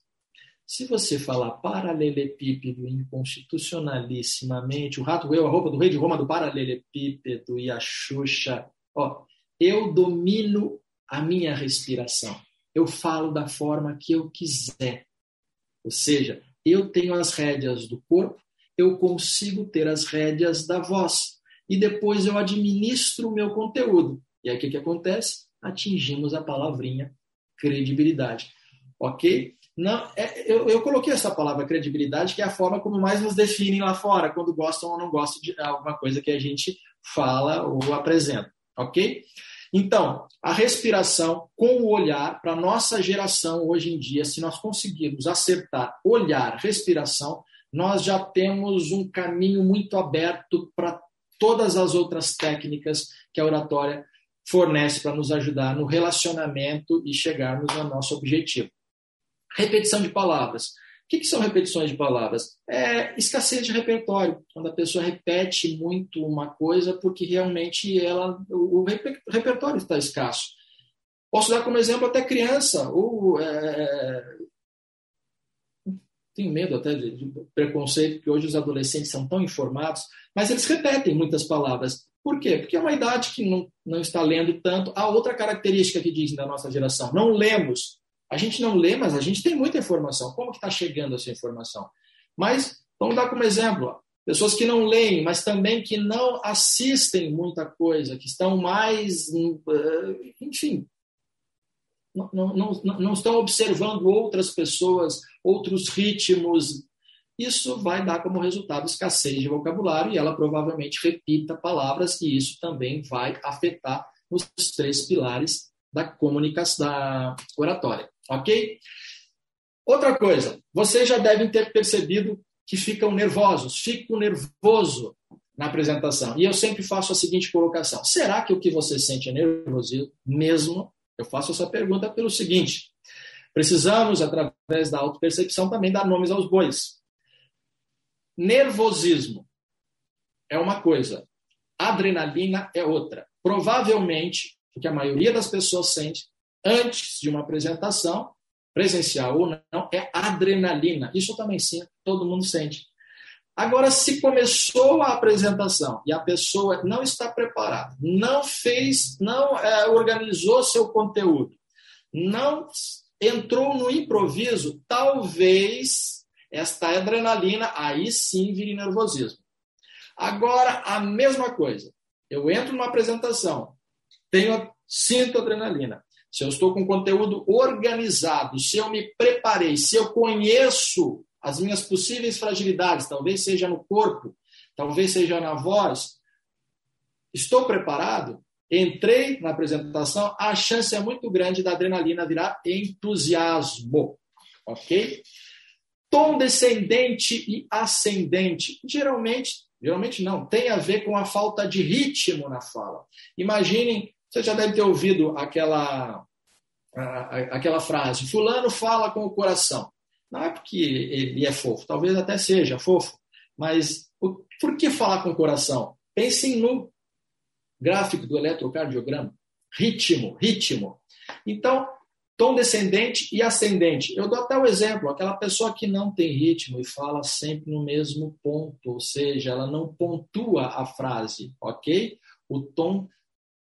Se você falar paralelepípedo inconstitucionalissimamente, o rato roeu a roupa do rei de Roma do paralelepípedo e a Xuxa, ó, eu domino a minha respiração. Eu falo da forma que eu quiser. Ou seja, eu tenho as rédeas do corpo, eu consigo ter as rédeas da voz. E depois eu administro o meu conteúdo. E aí o que, que acontece? Atingimos a palavrinha credibilidade. Ok? Não, é, eu, eu, coloquei essa palavra credibilidade, que é a forma como mais nos definem lá fora, quando gostam ou não gostam de alguma coisa que a gente fala ou apresenta. Ok? Então, a respiração com o olhar, para nossa geração hoje em dia, se nós conseguirmos acertar olhar, respiração, nós já temos um caminho muito aberto para todas as outras técnicas que a oratória fornece para nos ajudar no relacionamento e chegarmos ao nosso objetivo. Repetição de palavras. O que, que são repetições de palavras? É escassez de repertório, quando a pessoa repete muito uma coisa porque realmente ela, o, repertório está escasso. Posso dar como exemplo até criança, ou é, tenho medo até de, preconceito, porque hoje os adolescentes são tão informados, mas eles repetem muitas palavras. Por quê? Porque é uma idade que não, não está lendo tanto. Há outra característica que dizem da nossa geração: não lemos. A gente não lê, mas a gente tem muita informação. Como que está chegando essa informação? Mas, vamos dar como exemplo, pessoas que não leem, mas também que não assistem muita coisa, que estão mais, eh, enfim, não, não, não, não estão observando outras pessoas, outros ritmos. Isso vai dar como resultado escassez de vocabulário e ela provavelmente repita palavras, e isso também vai afetar os três pilares da comunicação, da oratória. Ok? Outra coisa, vocês já devem ter percebido que ficam nervosos, fico nervoso na apresentação. E eu sempre faço a seguinte colocação: será que o que você sente é nervosismo mesmo? Eu faço essa pergunta pelo seguinte: precisamos, através da autopercepção, também dar nomes aos bois. Nervosismo é uma coisa, adrenalina é outra. Provavelmente, o que a maioria das pessoas sente antes de uma apresentação, presencial ou não, é adrenalina. Isso também sim, todo mundo sente. Agora, se começou a apresentação e a pessoa não está preparada, não fez, não é, organizou seu conteúdo, não entrou no improviso, talvez esta adrenalina aí sim vire nervosismo. Agora, a mesma coisa. Eu entro numa apresentação, tenho, sinto adrenalina se eu estou com conteúdo organizado, se eu me preparei, se eu conheço as minhas possíveis fragilidades, talvez seja no corpo, talvez seja na voz, estou preparado, entrei na apresentação, a chance é muito grande da adrenalina virar entusiasmo, ok? Tom descendente e ascendente, geralmente, geralmente não, tem a ver com a falta de ritmo na fala. Imaginem você já deve ter ouvido aquela, aquela frase: Fulano fala com o coração. Não é porque ele é fofo, talvez até seja fofo, mas por que falar com o coração? Pensem no gráfico do eletrocardiograma: ritmo, ritmo. Então, tom descendente e ascendente. Eu dou até o exemplo: aquela pessoa que não tem ritmo e fala sempre no mesmo ponto, ou seja, ela não pontua a frase, ok? O tom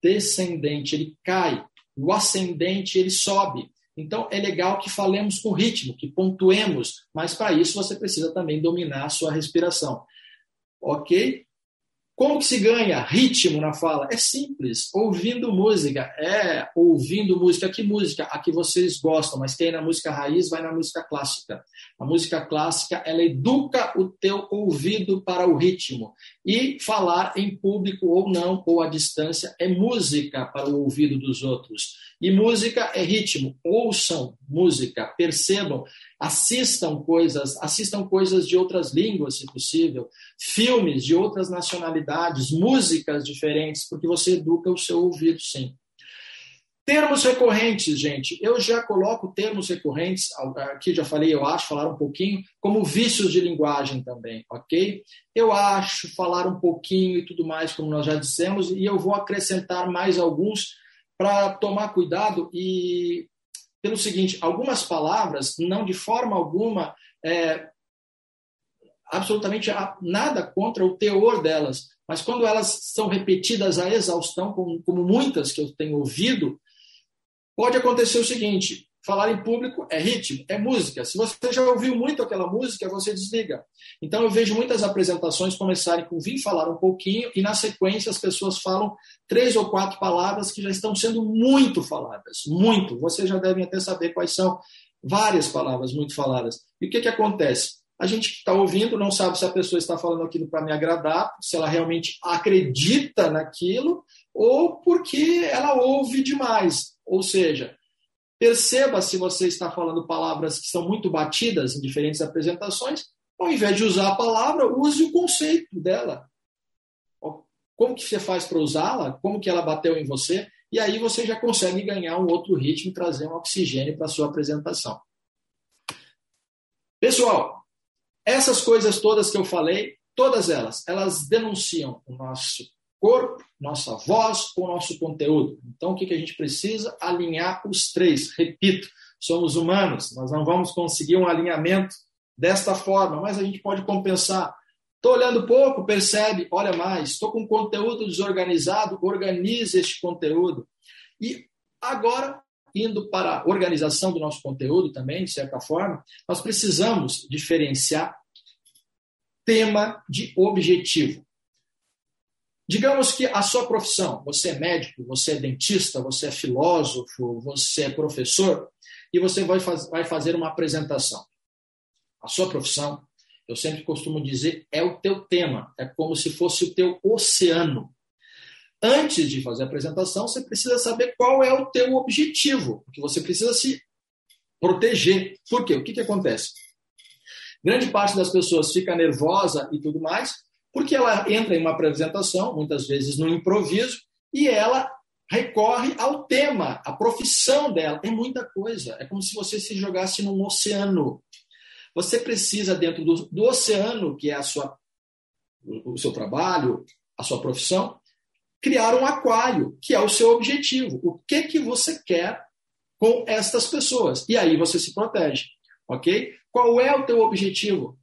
descendente ele cai, o ascendente ele sobe. Então é legal que falemos com ritmo, que pontuemos, mas para isso você precisa também dominar a sua respiração. Ok? Como que se ganha ritmo na fala? É simples, ouvindo música. É, ouvindo música. Que música? A que vocês gostam, mas tem na música raiz, vai na música clássica. A música clássica, ela educa o teu ouvido para o ritmo. E falar em público ou não, ou à distância, é música para o ouvido dos outros. E música é ritmo. Ouçam música, percebam assistam coisas, assistam coisas de outras línguas, se possível, filmes de outras nacionalidades, músicas diferentes, porque você educa o seu ouvido, sim. Termos recorrentes, gente. Eu já coloco termos recorrentes, aqui já falei, eu acho, falar um pouquinho, como vícios de linguagem também, ok? Eu acho, falar um pouquinho e tudo mais, como nós já dissemos, e eu vou acrescentar mais alguns para tomar cuidado e pelo seguinte: algumas palavras, não de forma alguma, é, absolutamente nada contra o teor delas, mas quando elas são repetidas à exaustão, como, como muitas que eu tenho ouvido, pode acontecer o seguinte: Falar em público é ritmo, é música. Se você já ouviu muito aquela música, você desliga. Então eu vejo muitas apresentações começarem com vir falar um pouquinho e na sequência as pessoas falam três ou quatro palavras que já estão sendo muito faladas, muito. Vocês já devem até saber quais são várias palavras muito faladas. E o que que acontece? A gente que está ouvindo não sabe se a pessoa está falando aquilo para me agradar, se ela realmente acredita naquilo ou porque ela ouve demais. Ou seja, Perceba se você está falando palavras que são muito batidas em diferentes apresentações, ao invés de usar a palavra, use o conceito dela. Como que você faz para usá-la? Como que ela bateu em você? E aí você já consegue ganhar um outro ritmo e trazer um oxigênio para a sua apresentação. Pessoal, essas coisas todas que eu falei, todas elas, elas denunciam o nosso corpo, nossa voz ou nosso conteúdo. Então, o que, que a gente precisa? Alinhar os três. Repito, somos humanos, nós não vamos conseguir um alinhamento desta forma, mas a gente pode compensar. Estou olhando pouco, percebe, olha mais. Estou com conteúdo desorganizado, organize este conteúdo. E agora, indo para a organização do nosso conteúdo também, de certa forma, nós precisamos diferenciar tema de objetivo. Digamos que a sua profissão, você é médico, você é dentista, você é filósofo, você é professor, e você vai, faz, vai fazer uma apresentação. A sua profissão, eu sempre costumo dizer, é o teu tema, é como se fosse o teu oceano. Antes de fazer a apresentação, você precisa saber qual é o teu objetivo, porque você precisa se proteger. Por quê? O que, que acontece? Grande parte das pessoas fica nervosa e tudo mais, porque ela entra em uma apresentação, muitas vezes no improviso, e ela recorre ao tema, a profissão dela. É muita coisa. É como se você se jogasse num oceano. Você precisa, dentro do, do oceano, que é a sua, o seu trabalho, a sua profissão, criar um aquário, que é o seu objetivo. O que, que você quer com estas pessoas? E aí você se protege, ok? Qual é o teu objetivo?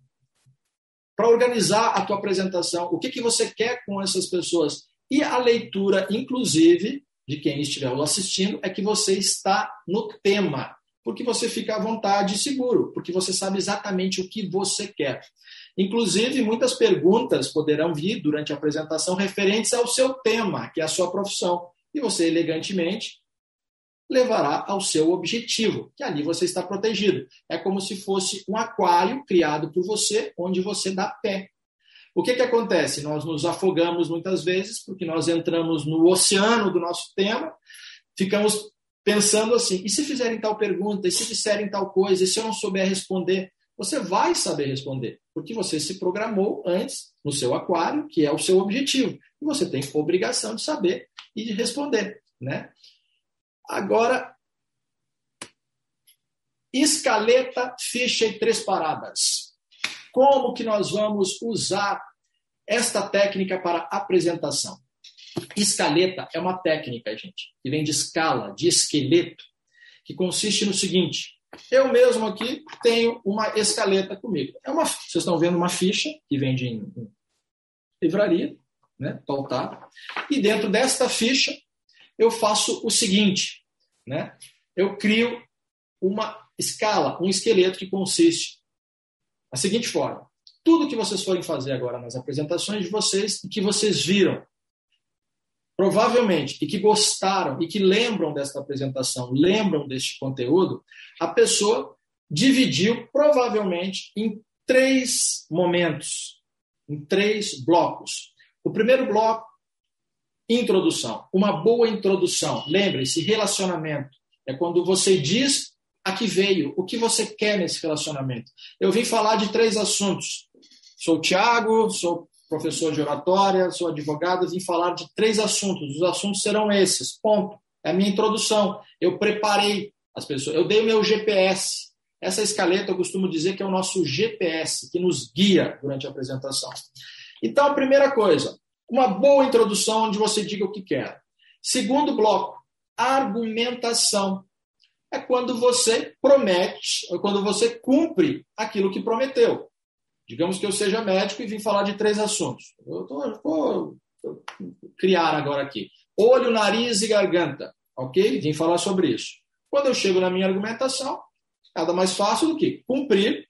Para organizar a tua apresentação, o que, que você quer com essas pessoas. E a leitura, inclusive, de quem estiver assistindo, é que você está no tema, porque você fica à vontade e seguro, porque você sabe exatamente o que você quer. Inclusive, muitas perguntas poderão vir durante a apresentação referentes ao seu tema, que é a sua profissão. E você, elegantemente, levará ao seu objetivo, que ali você está protegido. É como se fosse um aquário criado por você, onde você dá pé. O que, que acontece? Nós nos afogamos muitas vezes porque nós entramos no oceano do nosso tema, ficamos pensando assim: e se fizerem tal pergunta, e se disserem tal coisa, e se eu não souber responder? Você vai saber responder, porque você se programou antes no seu aquário, que é o seu objetivo, e você tem obrigação de saber e de responder, né? Agora, escaleta, ficha e três paradas. Como que nós vamos usar esta técnica para apresentação? Escaleta é uma técnica, gente, que vem de escala, de esqueleto, que consiste no seguinte: eu mesmo aqui tenho uma escaleta comigo. É uma, vocês estão vendo uma ficha que vende em, em livraria, né, pautada, e dentro desta ficha eu faço o seguinte: né? Eu crio uma escala, um esqueleto que consiste da seguinte forma: tudo que vocês forem fazer agora nas apresentações de vocês e que vocês viram, provavelmente, e que gostaram e que lembram desta apresentação, lembram deste conteúdo, a pessoa dividiu provavelmente em três momentos, em três blocos. O primeiro bloco Introdução. Uma boa introdução. Lembre-se, relacionamento. É quando você diz a que veio, o que você quer nesse relacionamento. Eu vim falar de três assuntos. Sou o Tiago, sou professor de oratória, sou advogado, vim falar de três assuntos. Os assuntos serão esses. Ponto. É a minha introdução. Eu preparei as pessoas. Eu dei o meu GPS. Essa escaleta eu costumo dizer que é o nosso GPS, que nos guia durante a apresentação. Então, a primeira coisa, uma boa introdução onde você diga o que quer. Segundo bloco, argumentação. é quando você promete, é quando você cumpre aquilo que prometeu. Digamos que eu seja médico e vim falar de três assuntos. Eu vou criar agora aqui. Olho, nariz e garganta. Ok? Vim falar sobre isso. Quando eu chego na minha argumentação, nada mais fácil do que cumprir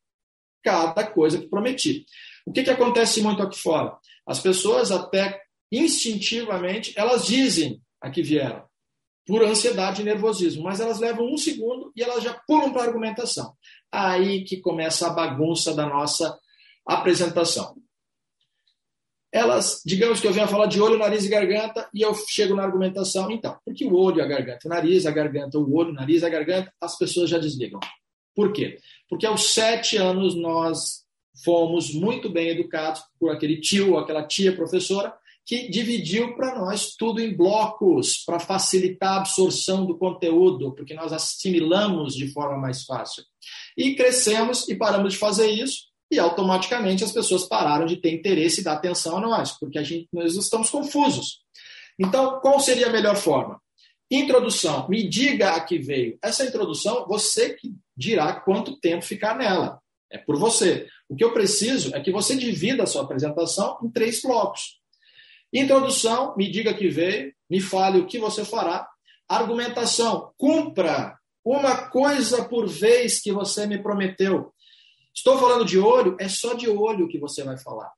cada coisa que prometi. O que, que acontece muito aqui fora? As pessoas até instintivamente, elas dizem a que vieram, por ansiedade e nervosismo, mas elas levam um segundo e elas já pulam para a argumentação. Aí que começa a bagunça da nossa apresentação. Elas, digamos que eu venha falar de olho, nariz e garganta, e eu chego na argumentação, então, porque o olho, a garganta, o nariz, a garganta, o olho, o nariz, a garganta, as pessoas já desligam. Por quê? Porque aos sete anos nós fomos muito bem educados por aquele tio, aquela tia professora, que dividiu para nós tudo em blocos para facilitar a absorção do conteúdo, porque nós assimilamos de forma mais fácil. E crescemos e paramos de fazer isso, e automaticamente as pessoas pararam de ter interesse e dar atenção a nós, porque a gente, nós estamos confusos. Então, qual seria a melhor forma? Introdução. Me diga a que veio. Essa introdução, você que dirá quanto tempo ficar nela. É por você. O que eu preciso é que você divida a sua apresentação em três blocos. Introdução, me diga que veio, me fale o que você fará. Argumentação, cumpra uma coisa por vez que você me prometeu. Estou falando de olho, é só de olho que você vai falar.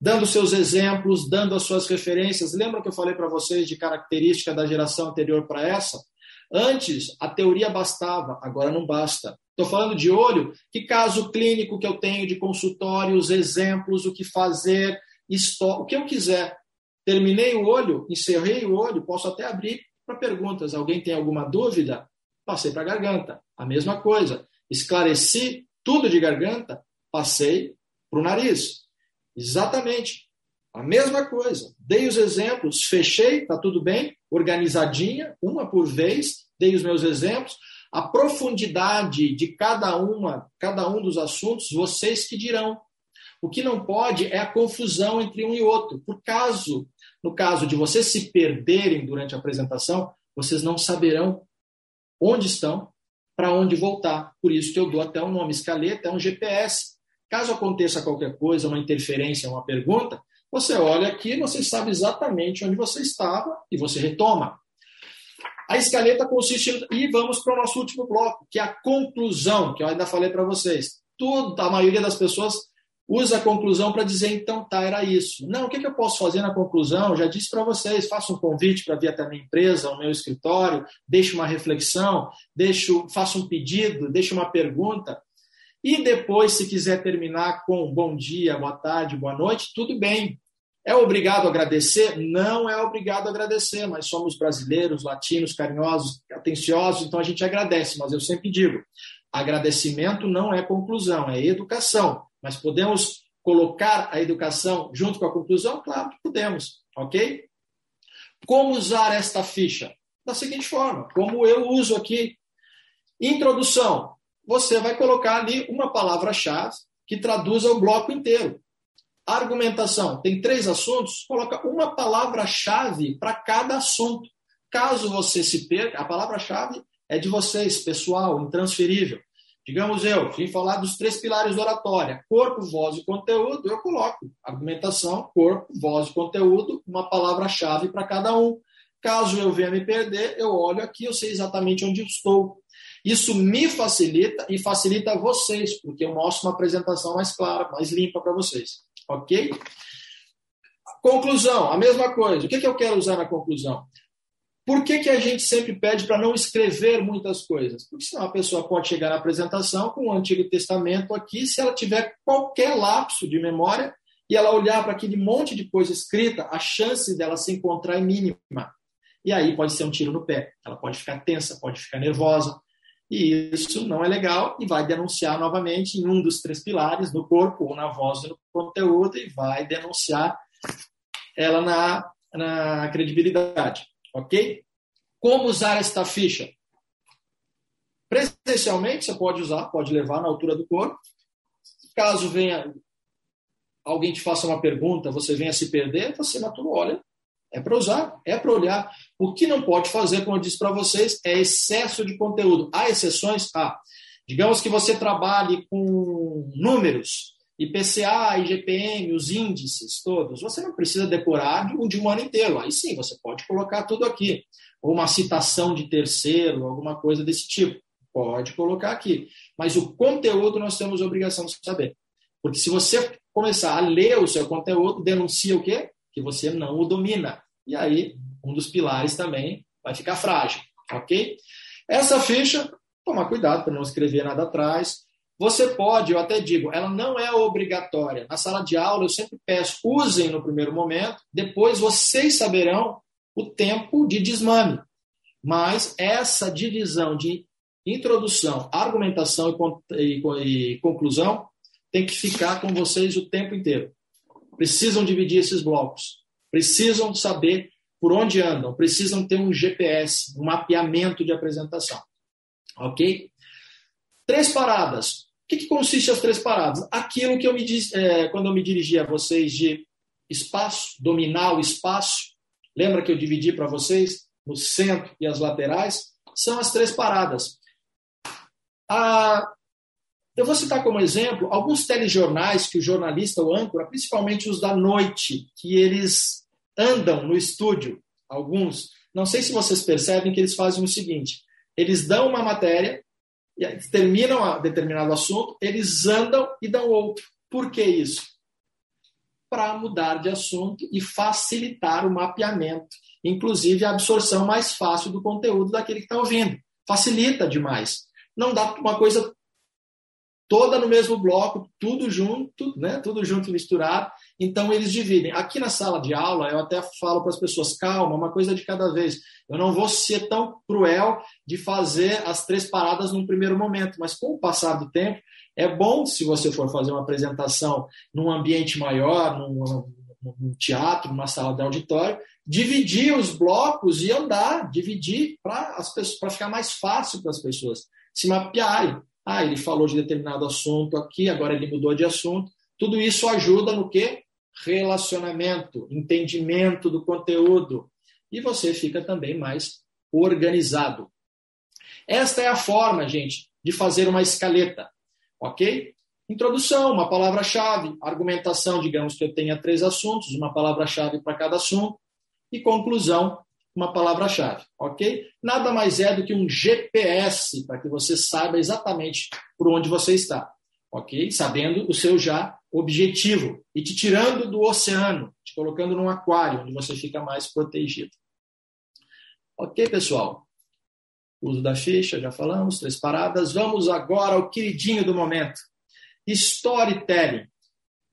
Dando seus exemplos, dando as suas referências. Lembra que eu falei para vocês de característica da geração anterior para essa? Antes, a teoria bastava, agora não basta. Estou falando de olho, que caso clínico que eu tenho de consultórios, exemplos, o que fazer, o que eu quiser. Terminei o olho, encerrei o olho, posso até abrir para perguntas. Alguém tem alguma dúvida? Passei para a garganta. A mesma coisa. Esclareci tudo de garganta, passei para o nariz. Exatamente. A mesma coisa. Dei os exemplos, fechei, está tudo bem, organizadinha, uma por vez, dei os meus exemplos. A profundidade de cada uma, cada um dos assuntos, vocês que dirão. O que não pode é a confusão entre um e outro. Por caso, no caso de vocês se perderem durante a apresentação, vocês não saberão onde estão, para onde voltar. Por isso que eu dou até um nome escaleta, é um GPS. Caso aconteça qualquer coisa, uma interferência, uma pergunta, você olha aqui, você sabe exatamente onde você estava e você retoma. A escaleta consiste. E vamos para o nosso último bloco, que é a conclusão, que eu ainda falei para vocês. Tudo, a maioria das pessoas usa a conclusão para dizer, então tá, era isso. Não, o que, que eu posso fazer na conclusão? Já disse para vocês, faça um convite para vir até a minha empresa, ao meu escritório, deixe uma reflexão, deixo, faça um pedido, deixe uma pergunta. E depois, se quiser terminar com bom dia, boa tarde, boa noite, tudo bem. É obrigado a agradecer? Não é obrigado a agradecer, mas somos brasileiros, latinos, carinhosos, atenciosos, então a gente agradece. Mas eu sempre digo: agradecimento não é conclusão, é educação. Mas podemos colocar a educação junto com a conclusão? Claro que podemos, ok? Como usar esta ficha? Da seguinte forma, como eu uso aqui. Introdução. Você vai colocar ali uma palavra-chave que traduza o bloco inteiro. Argumentação. Tem três assuntos, coloca uma palavra-chave para cada assunto. Caso você se perca, a palavra-chave é de vocês, pessoal, intransferível. Digamos eu, vim falar dos três pilares da oratória: corpo, voz e conteúdo. Eu coloco argumentação, corpo, voz e conteúdo, uma palavra-chave para cada um. Caso eu venha me perder, eu olho aqui, eu sei exatamente onde estou. Isso me facilita e facilita vocês, porque eu mostro uma apresentação mais clara, mais limpa para vocês. Ok? Conclusão, a mesma coisa. O que, que eu quero usar na conclusão? Por que, que a gente sempre pede para não escrever muitas coisas? Porque senão a pessoa pode chegar na apresentação com o Antigo Testamento aqui, se ela tiver qualquer lapso de memória e ela olhar para aquele monte de coisa escrita, a chance dela se encontrar é mínima. E aí pode ser um tiro no pé. Ela pode ficar tensa, pode ficar nervosa. E isso não é legal e vai denunciar novamente em um dos três pilares, no corpo ou na voz ou no conteúdo, e vai denunciar ela na, na credibilidade. Ok? Como usar esta ficha? Presencialmente, você pode usar, pode levar na altura do corpo. Caso venha alguém te faça uma pergunta, você venha se perder, você na tua olha É para usar, é para olhar. O que não pode fazer, como eu disse para vocês, é excesso de conteúdo. Há exceções? Ah, digamos que você trabalhe com números, IPCA, IGPM, os índices todos. Você não precisa decorar de um, de um ano inteiro. Aí sim, você pode colocar tudo aqui. Ou uma citação de terceiro, alguma coisa desse tipo. Pode colocar aqui. Mas o conteúdo nós temos obrigação de saber. Porque se você começar a ler o seu conteúdo, denuncia o quê? Que você não o domina. E aí, um dos pilares também vai ficar frágil, ok? Essa ficha, tomar cuidado para não escrever nada atrás. Você pode, eu até digo, ela não é obrigatória. Na sala de aula, eu sempre peço, usem no primeiro momento, depois vocês saberão o tempo de desmame. Mas essa divisão de introdução, argumentação e, conclusão tem que ficar com vocês o tempo inteiro. Precisam dividir esses blocos. Precisam saber por onde andam. Precisam ter um GPS, um mapeamento de apresentação. Ok? Três paradas. O que, que consiste as três paradas? Aquilo que eu me é, quando eu me dirigi a vocês de espaço, dominar o espaço. Lembra que eu dividi para vocês no centro e as laterais? São as três paradas. A, eu vou citar como exemplo alguns telejornais que o jornalista, o âncora, principalmente os da noite, que eles andam no estúdio, alguns. Não sei se vocês percebem que eles fazem o seguinte: eles dão uma matéria, terminam determinado assunto, eles andam e dão outro. Por que isso? Para mudar de assunto e facilitar o mapeamento, inclusive a absorção mais fácil do conteúdo daquele que está ouvindo. Facilita demais. Não dá uma coisa toda no mesmo bloco, tudo junto, né? Tudo junto misturado. Então eles dividem. Aqui na sala de aula, eu até falo para as pessoas: calma, uma coisa de cada vez. Eu não vou ser tão cruel de fazer as três paradas num primeiro momento, mas com o passar do tempo, é bom se você for fazer uma apresentação num ambiente maior, num, num teatro, numa sala de auditório, dividir os blocos e andar, dividir para ficar mais fácil para as pessoas se mapearem. Ah, ele falou de determinado assunto aqui, agora ele mudou de assunto. Tudo isso ajuda no que? Relacionamento, entendimento do conteúdo. E você fica também mais organizado. Esta é a forma, gente, de fazer uma escaleta, ok? Introdução, uma palavra-chave, argumentação, digamos que eu tenha três assuntos, uma palavra-chave para cada assunto, e conclusão, uma palavra-chave, ok? Nada mais é do que um GPS para que você saiba exatamente por onde você está, ok? Sabendo o seu já objetivo e te tirando do oceano, te colocando num aquário onde você fica mais protegido. Ok, pessoal? Uso da ficha, já falamos, três paradas. Vamos agora ao queridinho do momento. Storytelling.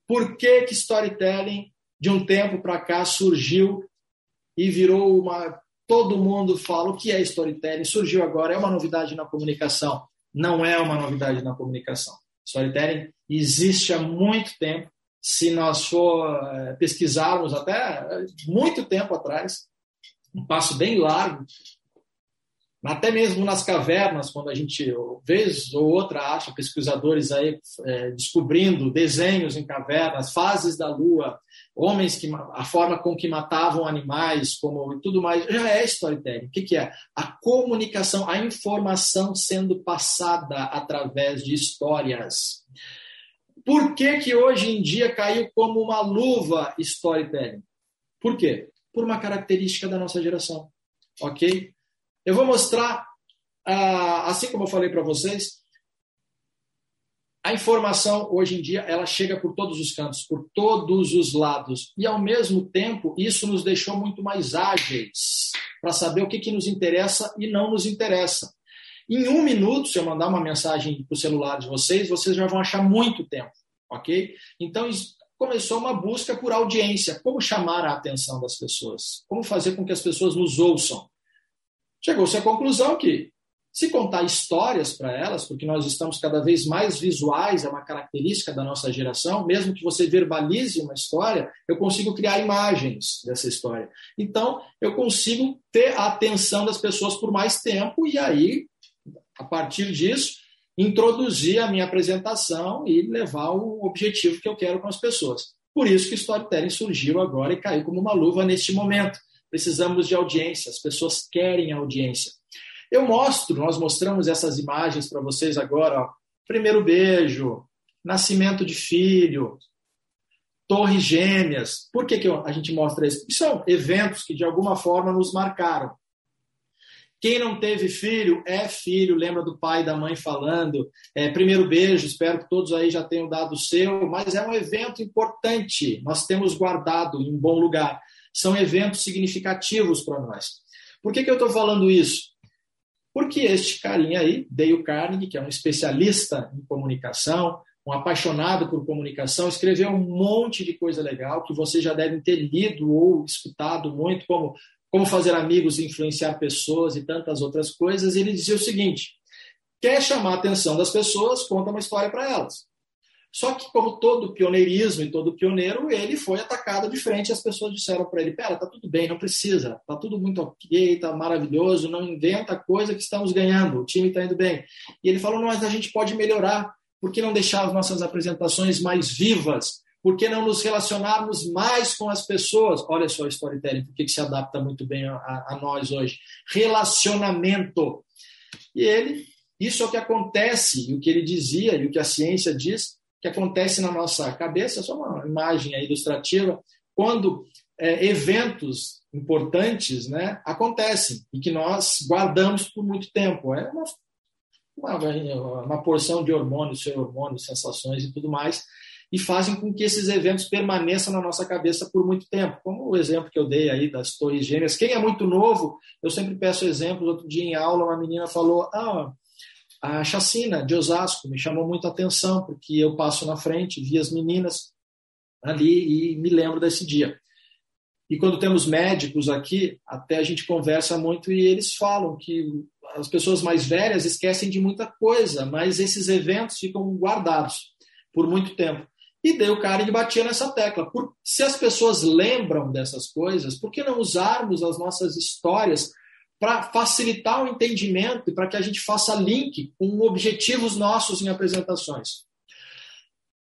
Por que, que storytelling, de um tempo para cá, surgiu e virou uma. Todo mundo fala o que é storytelling, surgiu agora, é uma novidade na comunicação. Não é uma novidade na comunicação. Storytelling existe há muito tempo. Se nós for eh, pesquisarmos até muito tempo atrás, um passo bem largo, até mesmo nas cavernas, quando a gente, vez ou outra, acha pesquisadores aí é, descobrindo desenhos em cavernas, fases da lua, homens que a forma com que matavam animais, como tudo mais, já é storytelling. O que, que é? A comunicação, a informação sendo passada através de histórias. Por que, que hoje em dia caiu como uma luva storytelling? Por quê? Por uma característica da nossa geração. Ok? Eu vou mostrar, ah, assim como eu falei para vocês, a informação hoje em dia ela chega por todos os cantos, por todos os lados e ao mesmo tempo isso nos deixou muito mais ágeis para saber o que, que nos interessa e não nos interessa. Em um minuto, se eu mandar uma mensagem para o celular de vocês, vocês já vão achar muito tempo, ok? Então começou uma busca por audiência, como chamar a atenção das pessoas, como fazer com que as pessoas nos ouçam. Chegou-se à conclusão que se contar histórias para elas, porque nós estamos cada vez mais visuais, é uma característica da nossa geração, mesmo que você verbalize uma história, eu consigo criar imagens dessa história. Então, eu consigo ter a atenção das pessoas por mais tempo e aí, a partir disso, introduzir a minha apresentação e levar o objetivo que eu quero com as pessoas. Por isso que storytelling surgiu agora e caiu como uma luva neste momento. Precisamos de audiência, as pessoas querem audiência. Eu mostro, nós mostramos essas imagens para vocês agora. Ó. Primeiro beijo, nascimento de filho, torres gêmeas. Por que, que a gente mostra isso? São eventos que de alguma forma nos marcaram. Quem não teve filho é filho, lembra do pai e da mãe falando. É, primeiro beijo, espero que todos aí já tenham dado o seu, mas é um evento importante, nós temos guardado em um bom lugar. São eventos significativos para nós. Por que, que eu estou falando isso? Porque este carinha aí, Dale Carnegie, que é um especialista em comunicação, um apaixonado por comunicação, escreveu um monte de coisa legal que vocês já devem ter lido ou escutado muito, como Como Fazer Amigos Influenciar Pessoas e tantas outras coisas. Ele dizia o seguinte: quer chamar a atenção das pessoas, conta uma história para elas. Só que, como todo pioneirismo e todo pioneiro, ele foi atacado de frente e as pessoas disseram para ele: Pera, tá tudo bem, não precisa, tá tudo muito ok, tá maravilhoso, não inventa coisa que estamos ganhando, o time está indo bem. E ele falou: Não, mas a gente pode melhorar. Por que não deixar as nossas apresentações mais vivas? Por que não nos relacionarmos mais com as pessoas? Olha só, storytelling, por que se adapta muito bem a, a nós hoje? Relacionamento. E ele, isso é o que acontece, e o que ele dizia, e o que a ciência diz, que acontece na nossa cabeça, só uma imagem ilustrativa, quando é, eventos importantes né, acontecem e que nós guardamos por muito tempo. É uma uma, uma porção de hormônios, hormônios, sensações e tudo mais, e fazem com que esses eventos permaneçam na nossa cabeça por muito tempo. Como o exemplo que eu dei aí das Torres Gêmeas. Quem é muito novo, eu sempre peço exemplos. Outro dia em aula, uma menina falou: Ah, a chacina de Osasco me chamou muito a atenção, porque eu passo na frente, vi as meninas ali e me lembro desse dia. E quando temos médicos aqui, até a gente conversa muito e eles falam que as pessoas mais velhas esquecem de muita coisa, mas esses eventos ficam guardados por muito tempo. E daí o cara batia nessa tecla. Por, se as pessoas lembram dessas coisas, por que não usarmos as nossas histórias para facilitar o entendimento e para que a gente faça link com objetivos nossos em apresentações?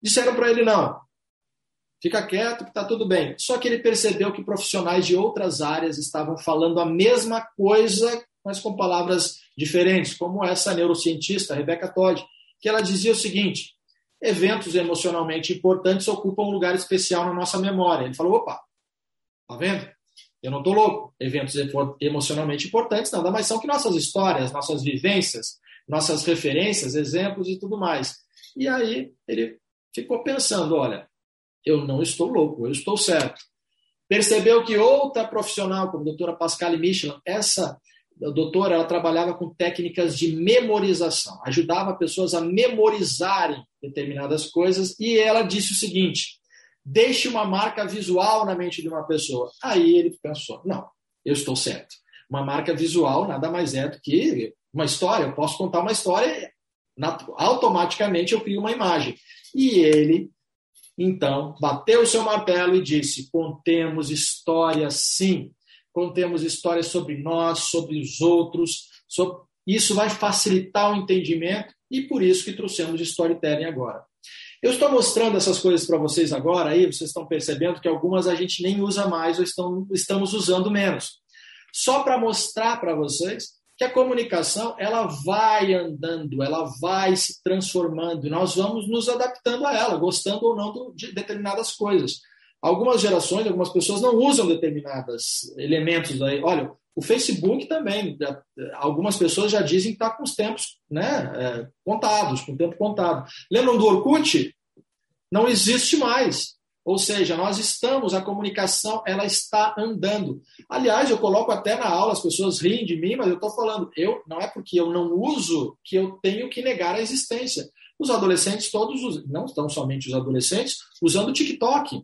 Disseram para ele: não, fica quieto que está tudo bem. Só que ele percebeu que profissionais de outras áreas estavam falando a mesma coisa mas com palavras diferentes, como essa neurocientista, Rebecca Todd, que ela dizia o seguinte: eventos emocionalmente importantes ocupam um lugar especial na nossa memória. Ele falou: opa, tá vendo? Eu não estou louco. Eventos emocionalmente importantes nada mais são que nossas histórias, nossas vivências, nossas referências, exemplos e tudo mais. E aí ele ficou pensando: olha, eu não estou louco, eu estou certo. Percebeu que outra profissional, como a doutora Pascale Michelin, essa doutora ela trabalhava com técnicas de memorização, ajudava pessoas a memorizarem determinadas coisas e ela disse o seguinte: deixe uma marca visual na mente de uma pessoa. Aí ele pensou: não, eu estou certo. Uma marca visual nada mais é do que uma história. Eu posso contar uma história, automaticamente eu crio uma imagem. E ele então bateu o seu martelo e disse: contemos histórias sim contemos histórias sobre nós, sobre os outros. Sobre... Isso vai facilitar o entendimento e por isso que trouxemos storytelling agora. Eu estou mostrando essas coisas para vocês agora, aí vocês estão percebendo que algumas a gente nem usa mais ou estão, estamos usando menos. Só para mostrar para vocês que a comunicação ela vai andando, ela vai se transformando nós vamos nos adaptando a ela, gostando ou não de determinadas coisas. Algumas gerações, algumas pessoas não usam determinados elementos daí. Olha, o Facebook também, algumas pessoas já dizem que está com os tempos né, é, contados, com o tempo contado. Lembram do Orkut? Não existe mais. Ou seja, nós estamos, a comunicação ela está andando. Aliás, eu coloco até na aula, as pessoas riem de mim, mas eu estou falando, eu não é porque eu não uso que eu tenho que negar a existência. Os adolescentes todos, não estão somente os adolescentes, usando o TikTok.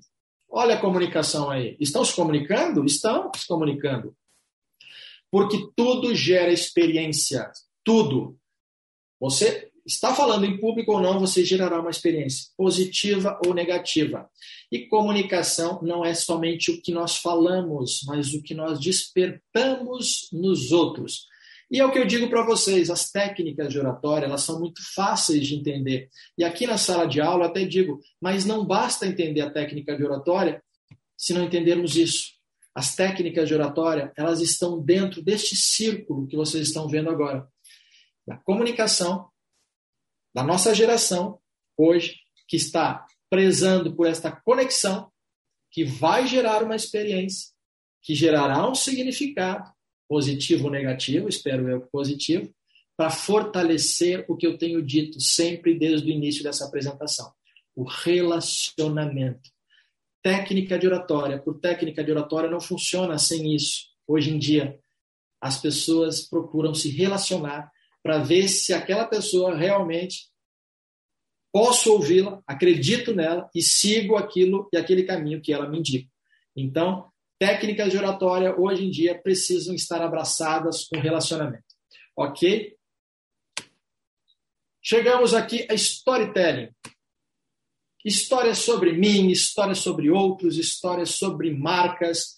Olha a comunicação aí. Estão se comunicando? Estão se comunicando. Porque tudo gera experiência. Tudo. Você está falando em público ou não, você gerará uma experiência, positiva ou negativa. E comunicação não é somente o que nós falamos, mas o que nós despertamos nos outros. E é o que eu digo para vocês, as técnicas de oratória, elas são muito fáceis de entender. E aqui na sala de aula eu até digo, mas não basta entender a técnica de oratória se não entendermos isso. As técnicas de oratória, elas estão dentro deste círculo que vocês estão vendo agora. Da comunicação, da nossa geração, hoje, que está prezando por esta conexão, que vai gerar uma experiência, que gerará um significado, positivo ou negativo, espero eu positivo, para fortalecer o que eu tenho dito sempre desde o início dessa apresentação: o relacionamento. Técnica de oratória, por técnica de oratória não funciona sem isso. Hoje em dia, as pessoas procuram se relacionar para ver se aquela pessoa realmente posso ouvi-la, acredito nela e sigo aquilo e aquele caminho que ela me indica. Então, técnicas de oratória hoje em dia precisam estar abraçadas com relacionamento. Ok? Chegamos aqui a storytelling. Histórias sobre mim, histórias sobre outros, histórias sobre marcas.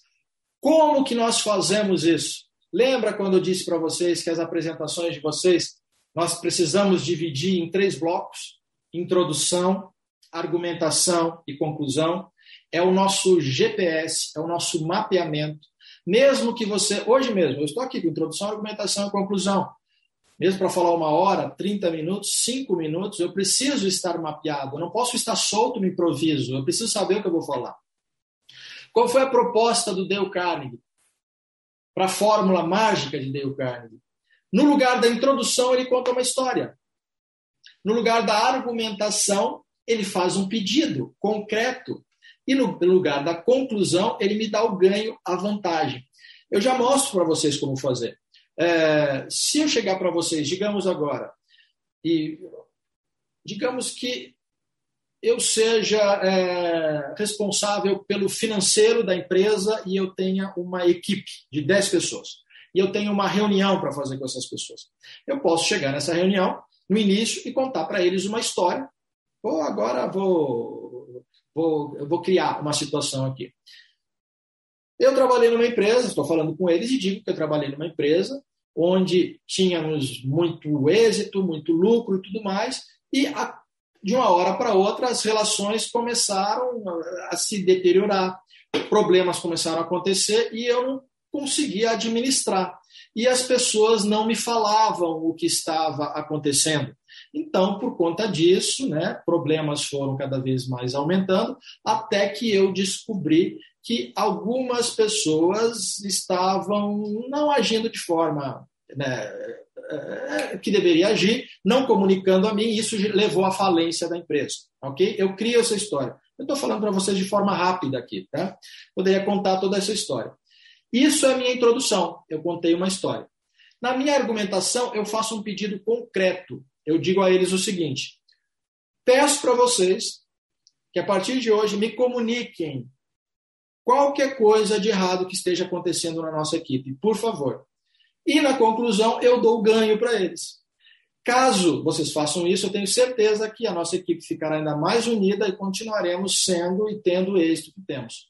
Como que nós fazemos isso? Lembra quando eu disse para vocês que as apresentações de vocês nós precisamos dividir em três blocos: introdução, argumentação e conclusão. É o nosso GPS, é o nosso mapeamento. Mesmo que você, hoje mesmo, eu estou aqui com introdução, argumentação e conclusão mesmo para falar uma hora, 30 minutos, 5 minutos, eu preciso estar mapeado, eu não posso estar solto no improviso, eu preciso saber o que eu vou falar. Qual foi a proposta do Dale Carnegie para a fórmula mágica de Dale Carnegie? No lugar da introdução, ele conta uma história. No lugar da argumentação, ele faz um pedido concreto. E no lugar da conclusão, ele me dá o ganho, a vantagem. Eu já mostro para vocês como fazer. É, se eu chegar para vocês, digamos agora, e digamos que eu seja é, responsável pelo financeiro da empresa e eu tenha uma equipe de 10 pessoas. E eu tenho uma reunião para fazer com essas pessoas. Eu posso chegar nessa reunião, no início, e contar para eles uma história. Ou agora vou, vou, eu vou criar uma situação aqui. Eu trabalhei numa empresa, estou falando com eles e digo que eu trabalhei numa empresa onde tínhamos muito êxito, muito lucro e tudo mais, e a, de uma hora para outra as relações começaram a se deteriorar, problemas começaram a acontecer e eu não conseguia administrar. E as pessoas não me falavam o que estava acontecendo. Então, por conta disso, né, problemas foram cada vez mais aumentando, até que eu descobri que algumas pessoas estavam não agindo de forma né, é, que deveria agir, não comunicando a mim, isso levou à falência da empresa. Ok? Eu crio essa história. Eu estou falando para vocês de forma rápida aqui, tá? Poderia contar toda essa história. Isso é a minha introdução. Eu contei uma história. Na minha argumentação, eu faço um pedido concreto. Eu digo a eles o seguinte: peço para vocês que a partir de hoje me comuniquem qualquer coisa de errado que esteja acontecendo na nossa equipe, por favor. E na conclusão, eu dou ganho para eles. Caso vocês façam isso, eu tenho certeza que a nossa equipe ficará ainda mais unida e continuaremos sendo e tendo o êxito que temos.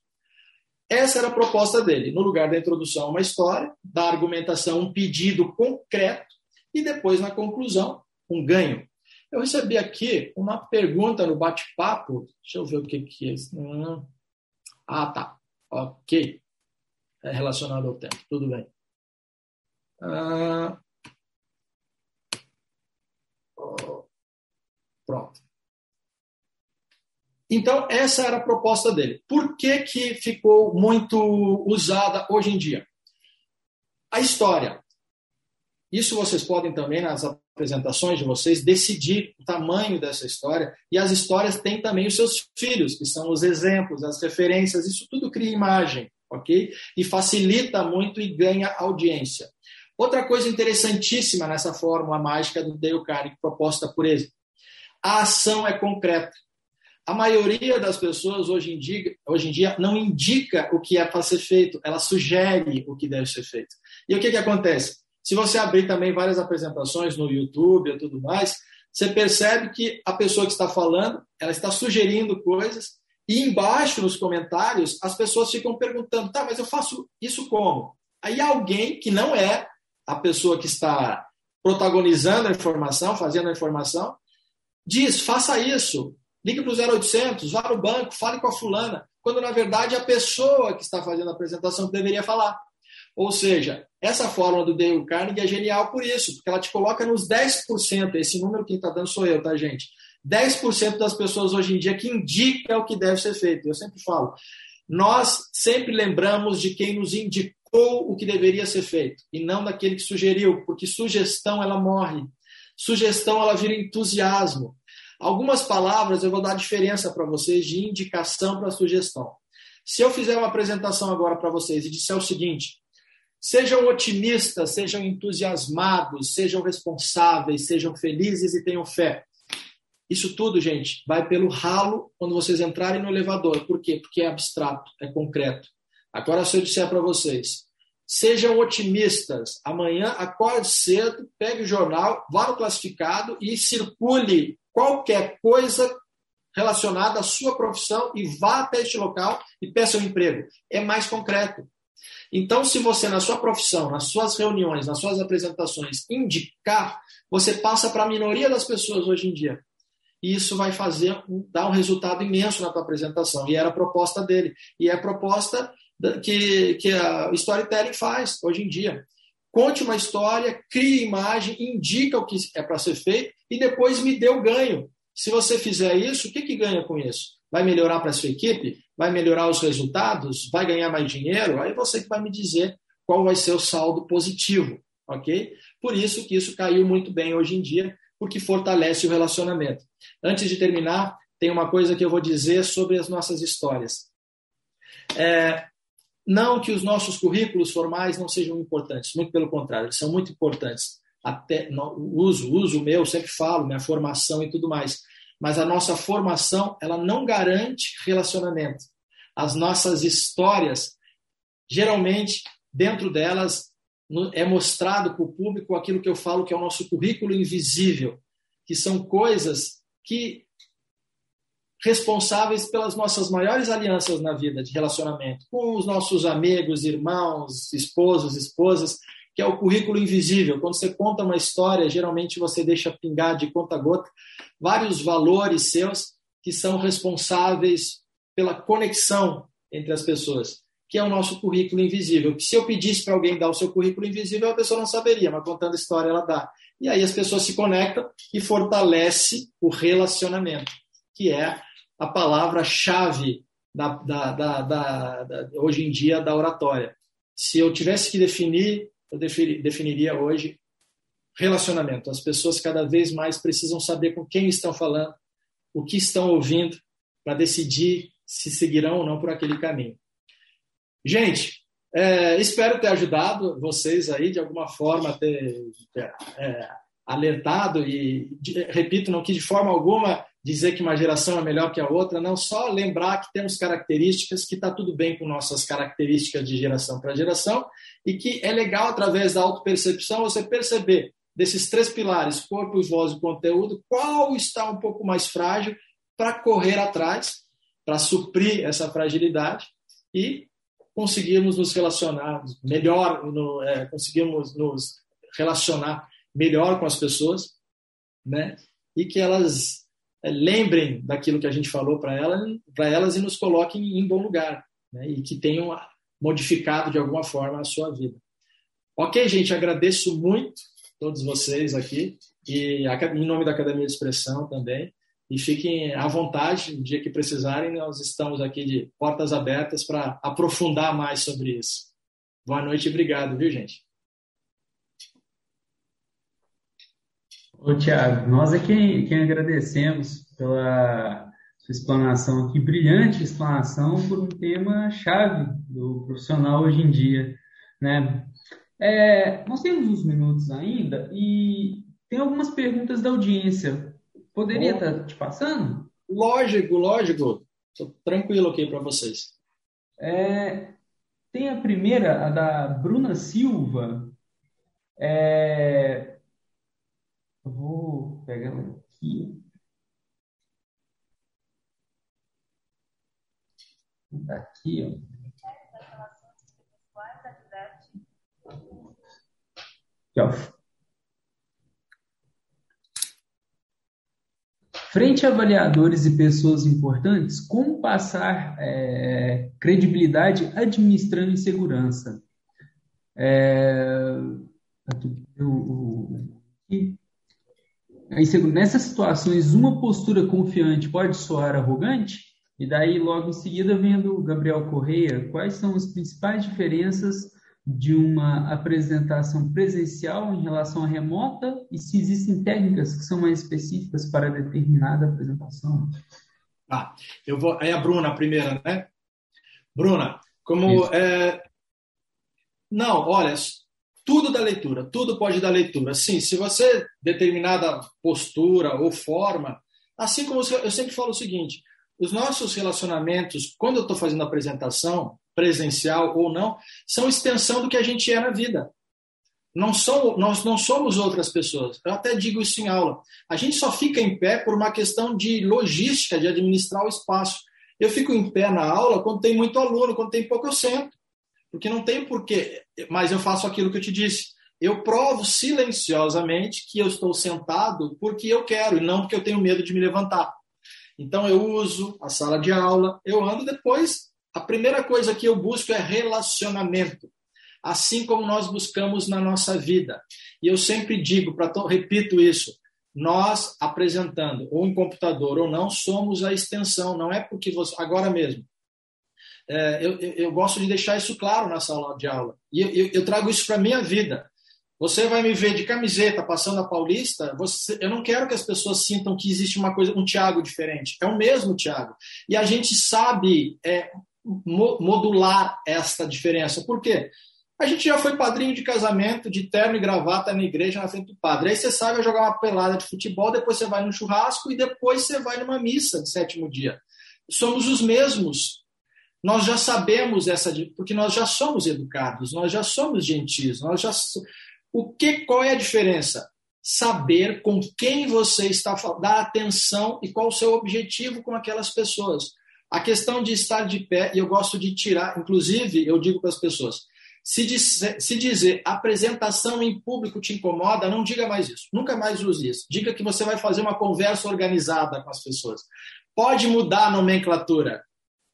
Essa era a proposta dele. No lugar da introdução, uma história, da argumentação, um pedido concreto e depois, na conclusão, um ganho. Eu recebi aqui uma pergunta no bate-papo. Deixa eu ver o que, que é isso. Ah, tá. Ok. É relacionado ao tempo. Tudo bem. Ah, pronto. Então, essa era a proposta dele. Por que, que ficou muito usada hoje em dia? A história. Isso vocês podem também, nas apresentações de vocês, decidir o tamanho dessa história. E as histórias têm também os seus filhos, que são os exemplos, as referências. Isso tudo cria imagem, ok? E facilita muito e ganha audiência. Outra coisa interessantíssima nessa fórmula mágica do Dale Carnegie proposta por ele, a ação é concreta. A maioria das pessoas hoje em, dia, hoje em dia não indica o que é para ser feito, ela sugere o que deve ser feito. E o que, que acontece? Se você abrir também várias apresentações no YouTube e tudo mais, você percebe que a pessoa que está falando, ela está sugerindo coisas, e embaixo nos comentários as pessoas ficam perguntando, tá, mas eu faço isso como? Aí alguém que não é a pessoa que está protagonizando a informação, fazendo a informação, diz: faça isso, ligue para o 0800, vá no banco, fale com a fulana. quando na verdade a pessoa que está fazendo a apresentação deveria falar. Ou seja, essa fórmula do Dale Carnegie é genial por isso, porque ela te coloca nos 10%, esse número que está dando sou eu, tá, gente? 10% das pessoas hoje em dia que indica o que deve ser feito. Eu sempre falo, nós sempre lembramos de quem nos indicou o que deveria ser feito e não daquele que sugeriu, porque sugestão ela morre. Sugestão ela vira entusiasmo. Algumas palavras eu vou dar diferença para vocês de indicação para sugestão. Se eu fizer uma apresentação agora para vocês e disser o seguinte: sejam otimistas, sejam entusiasmados, sejam responsáveis, sejam felizes e tenham fé. Isso tudo, gente, vai pelo ralo quando vocês entrarem no elevador. Por quê? Porque é abstrato, é concreto. Agora, se eu disser para vocês, sejam otimistas, amanhã acorde cedo, pegue o jornal, vá no classificado e circule qualquer coisa relacionada à sua profissão e vá até este local e peça um emprego. É mais concreto. Então, se você, na sua profissão, nas suas reuniões, nas suas apresentações, indicar, você passa para a minoria das pessoas hoje em dia e isso vai fazer dar um resultado imenso na tua apresentação. E era a proposta dele. E é a proposta que, que a storytelling faz hoje em dia. Conte uma história, crie imagem, indica o que é para ser feito e depois me dê o ganho. Se você fizer isso, o que, que ganha com isso? Vai melhorar para a sua equipe? Vai melhorar os resultados? Vai ganhar mais dinheiro? Aí você que vai me dizer qual vai ser o saldo positivo, ok? Por isso que isso caiu muito bem hoje em dia porque fortalece o relacionamento. Antes de terminar, tem uma coisa que eu vou dizer sobre as nossas histórias. É, não que os nossos currículos formais não sejam importantes, muito pelo contrário, eles são muito importantes. Até o uso, uso meu, sempre falo, minha formação e tudo mais. Mas a nossa formação, ela não garante relacionamento. As nossas histórias, geralmente, dentro delas, é mostrado para o público aquilo que eu falo que é o nosso currículo invisível, que são coisas que responsáveis pelas nossas maiores alianças na vida de relacionamento, com os nossos amigos, irmãos, esposos, esposas, que é o currículo invisível. Quando você conta uma história, geralmente você deixa pingar de conta a gota vários valores seus que são responsáveis pela conexão entre as pessoas que é o nosso currículo invisível. Se eu pedisse para alguém dar o seu currículo invisível, a pessoa não saberia, mas contando história ela dá. E aí as pessoas se conectam e fortalece o relacionamento, que é a palavra-chave da, da, da, hoje em dia da oratória. Se eu tivesse que definir, eu definiria hoje relacionamento. As pessoas cada vez mais precisam saber com quem estão falando, o que estão ouvindo, para decidir se seguirão ou não por aquele caminho. Gente, é, espero ter ajudado vocês aí de alguma forma, ter é, alertado e, de, repito, não quis de forma alguma dizer que uma geração é melhor que a outra, não só lembrar que temos características que está tudo bem com nossas características de geração para geração e que é legal, através da autopercepção, você perceber desses três pilares, corpo, voz e conteúdo, qual está um pouco mais frágil para correr atrás, para suprir essa fragilidade e conseguimos nos relacionar melhor, no, é, conseguimos nos relacionar melhor com as pessoas, né? E que elas lembrem daquilo que a gente falou para elas, para elas e nos coloquem em bom lugar, né? E que tenham modificado de alguma forma a sua vida. Ok, gente, agradeço muito todos vocês aqui e em nome da Academia de Expressão também. E fiquem à vontade, no dia que precisarem, nós estamos aqui de portas abertas para aprofundar mais sobre isso. Boa noite e obrigado, viu, gente? Ô, Tiago, nós é quem, quem agradecemos pela sua explanação aqui, brilhante explanação por um tema chave do profissional hoje em dia, né? É, nós temos uns minutos ainda e tem algumas perguntas da audiência. Poderia estar tá te passando? Lógico, lógico. Estou tranquilo aqui para vocês. É, tem a primeira, a da Bruna Silva. É, vou pegar ela aqui. Aqui, ó. Aqui, ó. Frente a avaliadores e pessoas importantes, como passar é, credibilidade administrando insegurança? É, nessas situações, uma postura confiante pode soar arrogante? E daí, logo em seguida, vendo Gabriel Correia, quais são as principais diferenças de uma apresentação presencial em relação à remota e se existem técnicas que são mais específicas para determinada apresentação? Ah, eu vou. Aí a Bruna, a primeira, né? Bruna, como. É... Não, olha, tudo da leitura, tudo pode dar leitura. Sim, se você determinada postura ou forma, assim como eu sempre falo o seguinte, os nossos relacionamentos, quando eu estou fazendo apresentação, presencial ou não, são extensão do que a gente é na vida. Não são, nós não somos outras pessoas. Eu até digo isso em aula. A gente só fica em pé por uma questão de logística, de administrar o espaço. Eu fico em pé na aula quando tem muito aluno, quando tem pouco eu sento. Porque não tem porquê. Mas eu faço aquilo que eu te disse. Eu provo silenciosamente que eu estou sentado porque eu quero e não porque eu tenho medo de me levantar. Então eu uso a sala de aula, eu ando depois. A primeira coisa que eu busco é relacionamento, assim como nós buscamos na nossa vida. E eu sempre digo, para repito isso, nós apresentando ou em computador ou não somos a extensão. Não é porque você agora mesmo. É, eu, eu, eu, gosto de deixar isso claro na sala de aula e eu, eu trago isso para minha vida. Você vai me ver de camiseta passando a Paulista, você, eu não quero que as pessoas sintam que existe uma coisa, um Tiago diferente. É o mesmo Tiago. E a gente sabe é, modular esta diferença. Por quê? A gente já foi padrinho de casamento, de terno e gravata na igreja na frente do padre. Aí você sai, jogar uma pelada de futebol, depois você vai no churrasco e depois você vai numa missa de sétimo dia. Somos os mesmos. Nós já sabemos essa, porque nós já somos educados, nós já somos gentis, nós já o que, qual é a diferença? Saber com quem você está falando, dar atenção e qual o seu objetivo com aquelas pessoas. A questão de estar de pé, e eu gosto de tirar, inclusive, eu digo para as pessoas, se se dizer apresentação em público te incomoda, não diga mais isso. Nunca mais use isso. Diga que você vai fazer uma conversa organizada com as pessoas. Pode mudar a nomenclatura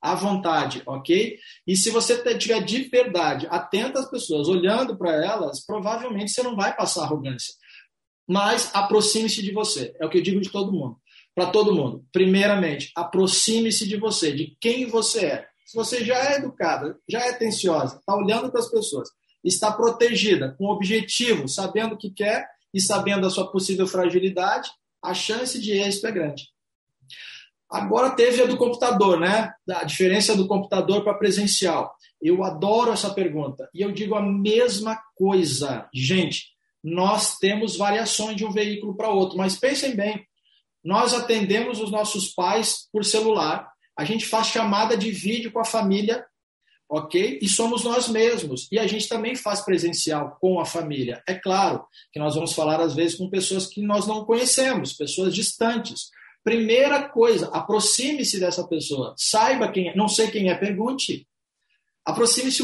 à vontade, ok? E se você tiver de verdade atento às pessoas, olhando para elas, provavelmente você não vai passar arrogância. Mas aproxime-se de você, é o que eu digo de todo mundo. Para todo mundo. Primeiramente, aproxime-se de você, de quem você é. Se você já é educada, já é atenciosa, está olhando para as pessoas, está protegida, com objetivo, sabendo o que quer e sabendo a sua possível fragilidade, a chance de êxito é grande. Agora teve a do computador, né? A diferença do computador para presencial. Eu adoro essa pergunta. E eu digo a mesma coisa. Gente, nós temos variações de um veículo para outro, mas pensem bem. Nós atendemos os nossos pais por celular, a gente faz chamada de vídeo com a família, ok? E somos nós mesmos. E a gente também faz presencial com a família. É claro que nós vamos falar, às vezes, com pessoas que nós não conhecemos, pessoas distantes. Primeira coisa, aproxime-se dessa pessoa. Saiba quem é. Não sei quem é, pergunte. Aproxime-se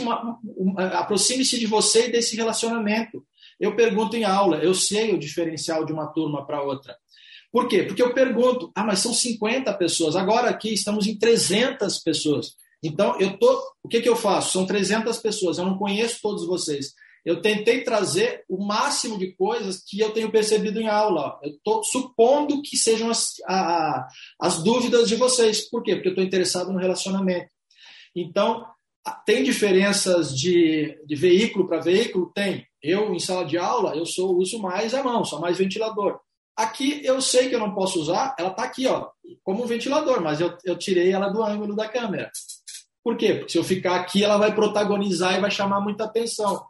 aproxime-se de você e desse relacionamento. Eu pergunto em aula, eu sei o diferencial de uma turma para outra. Por quê? Porque eu pergunto, ah, mas são 50 pessoas. Agora aqui estamos em 300 pessoas. Então, eu tô, o que, que eu faço? São 300 pessoas, eu não conheço todos vocês eu tentei trazer o máximo de coisas que eu tenho percebido em aula. Eu estou supondo que sejam as, a, as dúvidas de vocês. Por quê? Porque eu estou interessado no relacionamento. Então, tem diferenças de, de veículo para veículo? Tem. Eu, em sala de aula, eu sou uso mais a mão, sou mais ventilador. Aqui eu sei que eu não posso usar, ela está aqui, ó, como um ventilador, mas eu, eu tirei ela do ângulo da câmera. Por quê? Porque se eu ficar aqui, ela vai protagonizar e vai chamar muita atenção.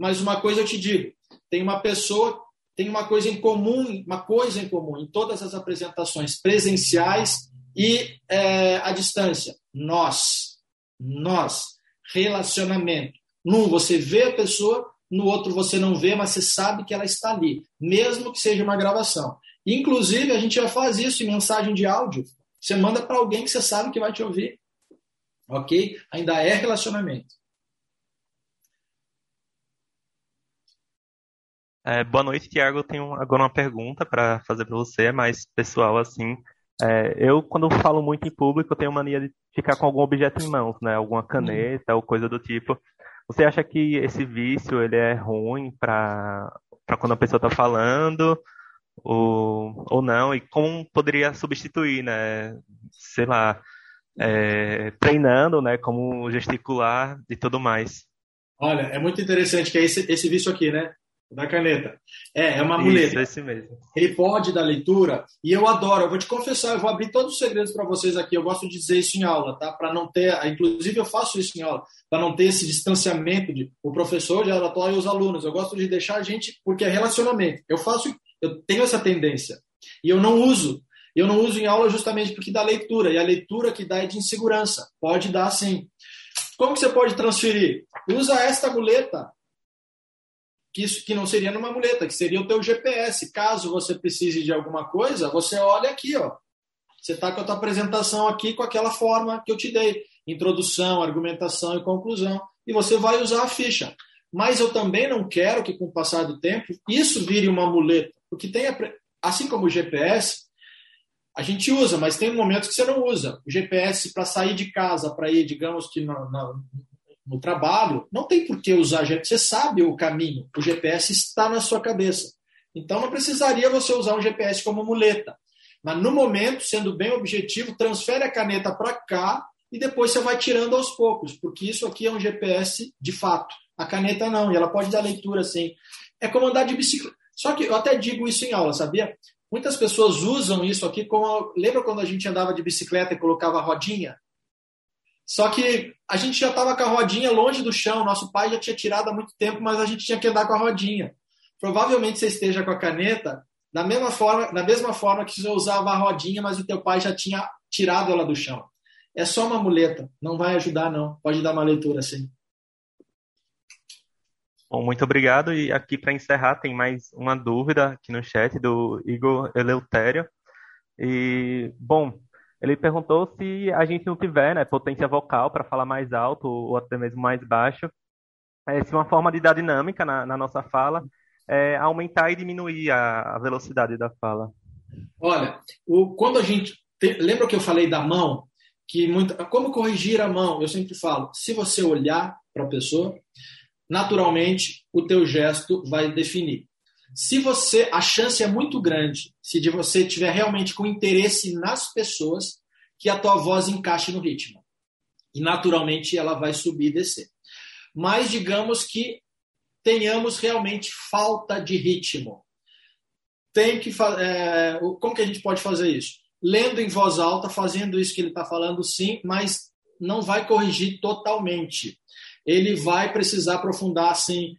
Mas uma coisa eu te digo, tem uma pessoa, tem uma coisa em comum, uma coisa em comum em todas as apresentações presenciais e é, à distância. Nós, nós, relacionamento. Num você vê a pessoa, no outro você não vê, mas você sabe que ela está ali, mesmo que seja uma gravação. Inclusive, a gente já faz isso em mensagem de áudio. Você manda para alguém que você sabe que vai te ouvir. Ok? Ainda é relacionamento. É, boa noite, Tiago. Eu tenho agora uma pergunta para fazer para você, é mais pessoal assim. É, eu, quando falo muito em público, eu tenho mania de ficar com algum objeto em mãos, né? Alguma caneta ou coisa do tipo. Você acha que esse vício ele é ruim para quando a pessoa está falando ou, ou não? E como poderia substituir, né? Sei lá, é, treinando, né? Como gesticular e tudo mais. Olha, é muito interessante que é esse, esse vício aqui, né? Da caneta. É, é uma muleta. Isso, mesmo. Ele pode dar leitura, e eu adoro, eu vou te confessar, eu vou abrir todos os segredos para vocês aqui. Eu gosto de dizer isso em aula, tá? Para não ter, inclusive eu faço isso em aula, para não ter esse distanciamento de o professor de oratório e os alunos. Eu gosto de deixar a gente, porque é relacionamento. Eu faço, eu tenho essa tendência. E eu não uso. Eu não uso em aula justamente porque dá leitura, e a leitura que dá é de insegurança. Pode dar sim. Como que você pode transferir? Usa esta muleta que isso que não seria numa muleta, que seria o teu GPS. Caso você precise de alguma coisa, você olha aqui, ó. Você está com a tua apresentação aqui com aquela forma que eu te dei, introdução, argumentação e conclusão, e você vai usar a ficha. Mas eu também não quero que com o passar do tempo isso vire uma muleta, porque tem assim como o GPS, a gente usa, mas tem momentos que você não usa. O GPS para sair de casa, para ir, digamos que no, no, no trabalho, não tem por que usar GPS. Você sabe o caminho, o GPS está na sua cabeça. Então não precisaria você usar um GPS como muleta. Mas no momento, sendo bem objetivo, transfere a caneta para cá e depois você vai tirando aos poucos, porque isso aqui é um GPS de fato. A caneta não, e ela pode dar leitura assim. É como andar de bicicleta. Só que eu até digo isso em aula, sabia? Muitas pessoas usam isso aqui como. Lembra quando a gente andava de bicicleta e colocava a rodinha? Só que a gente já estava com a rodinha longe do chão, nosso pai já tinha tirado há muito tempo, mas a gente tinha que andar com a rodinha. Provavelmente você esteja com a caneta da mesma forma, da mesma forma que você usava a rodinha, mas o teu pai já tinha tirado ela do chão. É só uma muleta, não vai ajudar não. Pode dar uma leitura assim. Bom, muito obrigado. E aqui para encerrar tem mais uma dúvida aqui no chat do Igor Eleutério. E bom, ele perguntou se a gente não tiver né, potência vocal para falar mais alto ou até mesmo mais baixo, é, se uma forma de dar dinâmica na, na nossa fala é aumentar e diminuir a, a velocidade da fala. Olha, o, quando a gente. Te, lembra que eu falei da mão? Que como corrigir a mão? Eu sempre falo, se você olhar para a pessoa, naturalmente o teu gesto vai definir. Se você, a chance é muito grande, se de você tiver realmente com interesse nas pessoas, que a tua voz encaixe no ritmo. E naturalmente ela vai subir e descer. Mas digamos que tenhamos realmente falta de ritmo. Tem que é, como que a gente pode fazer isso? Lendo em voz alta, fazendo isso que ele está falando, sim, mas não vai corrigir totalmente. Ele vai precisar aprofundar assim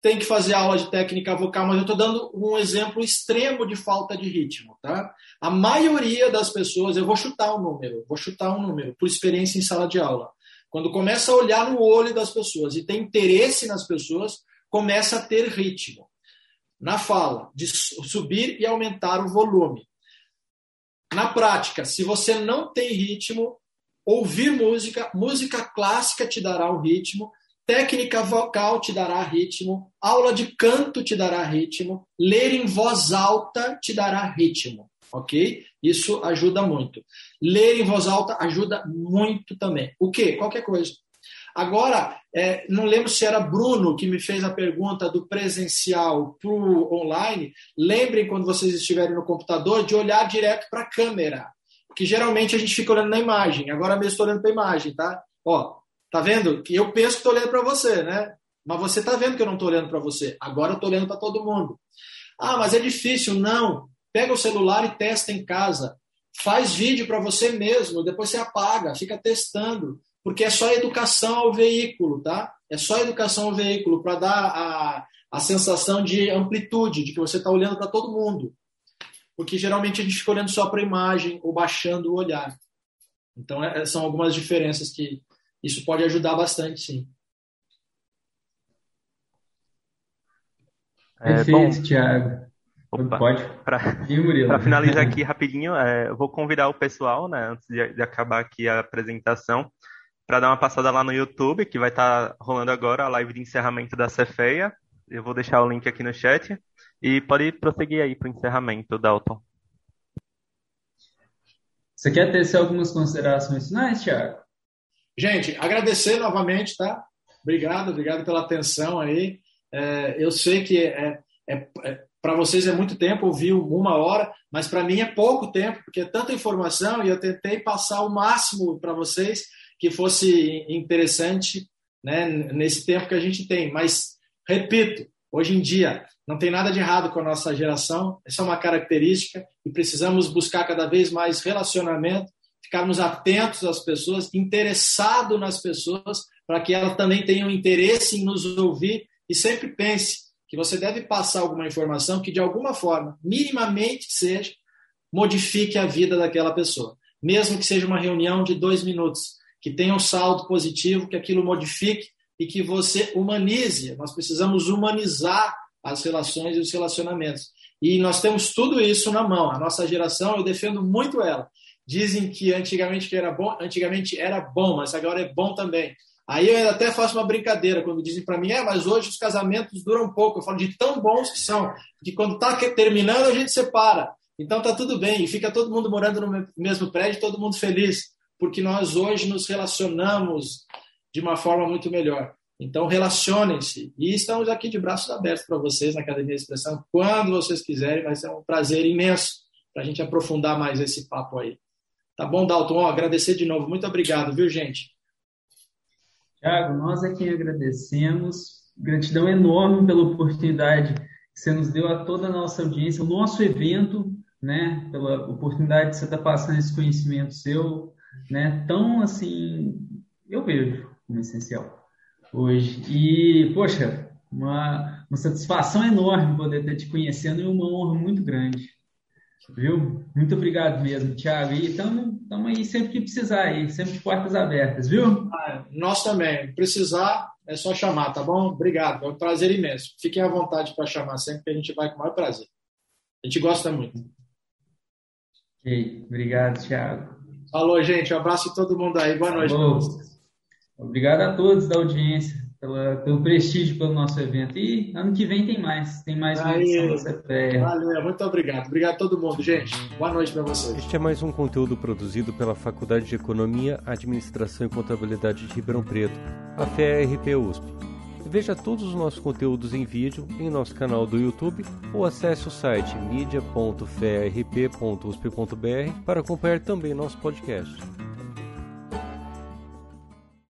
tem que fazer aula de técnica vocal, mas eu estou dando um exemplo extremo de falta de ritmo, tá? A maioria das pessoas, eu vou chutar um número, vou chutar um número, por experiência em sala de aula. Quando começa a olhar no olho das pessoas e tem interesse nas pessoas, começa a ter ritmo. Na fala, de subir e aumentar o volume. Na prática, se você não tem ritmo, ouvir música, música clássica te dará o ritmo, Técnica vocal te dará ritmo, aula de canto te dará ritmo, ler em voz alta te dará ritmo, ok? Isso ajuda muito. Ler em voz alta ajuda muito também. O quê? Qualquer coisa. Agora, é, não lembro se era Bruno que me fez a pergunta do presencial para o online. Lembrem, quando vocês estiverem no computador, de olhar direto para a câmera. Porque geralmente a gente fica olhando na imagem. Agora mesmo estou olhando para a imagem, tá? Ó, Tá vendo? Que eu penso que estou olhando para você, né? Mas você tá vendo que eu não estou olhando para você. Agora eu estou olhando para todo mundo. Ah, mas é difícil. Não. Pega o celular e testa em casa. Faz vídeo para você mesmo. Depois você apaga. Fica testando. Porque é só educação ao veículo, tá? É só educação ao veículo para dar a, a sensação de amplitude, de que você está olhando para todo mundo. Porque geralmente a gente fica olhando só para a imagem ou baixando o olhar. Então, é, são algumas diferenças que, isso pode ajudar bastante, sim. É, Perfeito, bom, Thiago. Opa, pode. Para finalizar aqui <laughs> rapidinho, é, eu vou convidar o pessoal, né, antes de, de acabar aqui a apresentação, para dar uma passada lá no YouTube, que vai estar tá rolando agora a live de encerramento da Cefeia. Eu vou deixar o link aqui no chat. E pode prosseguir aí para o encerramento, Dalton. Você quer ter algumas considerações finais, Thiago? Gente, agradecer novamente, tá? Obrigado, obrigado pela atenção aí. É, eu sei que é, é, é para vocês é muito tempo, ouvir uma hora, mas para mim é pouco tempo, porque é tanta informação e eu tentei passar o máximo para vocês que fosse interessante né, nesse tempo que a gente tem. Mas, repito, hoje em dia não tem nada de errado com a nossa geração, essa é uma característica e precisamos buscar cada vez mais relacionamento, ficarmos atentos às pessoas, interessados nas pessoas, para que elas também tenham interesse em nos ouvir e sempre pense que você deve passar alguma informação que, de alguma forma, minimamente seja, modifique a vida daquela pessoa. Mesmo que seja uma reunião de dois minutos, que tenha um saldo positivo, que aquilo modifique e que você humanize. Nós precisamos humanizar as relações e os relacionamentos. E nós temos tudo isso na mão. A nossa geração, eu defendo muito ela. Dizem que antigamente que era bom, antigamente era bom, mas agora é bom também. Aí eu até faço uma brincadeira quando dizem para mim, é, mas hoje os casamentos duram pouco. Eu falo de tão bons que são, que quando está terminando a gente separa. Então tá tudo bem, e fica todo mundo morando no mesmo prédio, todo mundo feliz, porque nós hoje nos relacionamos de uma forma muito melhor. Então relacionem-se. E estamos aqui de braços abertos para vocês na Academia de Expressão, quando vocês quiserem, vai ser um prazer imenso para a gente aprofundar mais esse papo aí. Tá bom, Dalton? agradecer de novo. Muito obrigado, viu, gente? Tiago, nós é quem agradecemos. Gratidão enorme pela oportunidade que você nos deu a toda a nossa audiência, o nosso evento, né? Pela oportunidade de você estar passando esse conhecimento seu, né? Tão assim, eu vejo como essencial hoje. E, poxa, uma, uma satisfação enorme poder estar te conhecendo e uma honra muito grande. Viu? Muito obrigado mesmo, Thiago. E estamos aí sempre que precisar aí, sempre de portas abertas, viu? Ah, nós também. Precisar, é só chamar, tá bom? Obrigado, é um prazer imenso. Fiquem à vontade para chamar sempre, que a gente vai com o maior prazer. A gente gosta muito. Ok, obrigado, Thiago. Falou, gente. Um abraço a todo mundo aí. Boa noite. Obrigado a todos da audiência pela, pelo prestígio pelo nosso evento. E ano que vem tem mais, tem mais uma edição da CPR. Valeu, muito obrigado. Obrigado a todo mundo, gente. Boa noite para vocês. Este é mais um conteúdo produzido pela Faculdade de Economia, Administração e Contabilidade de Ribeirão Preto, a FERP USP. Veja todos os nossos conteúdos em vídeo em nosso canal do YouTube ou acesse o site media.ferp.usp.br para acompanhar também nosso podcast.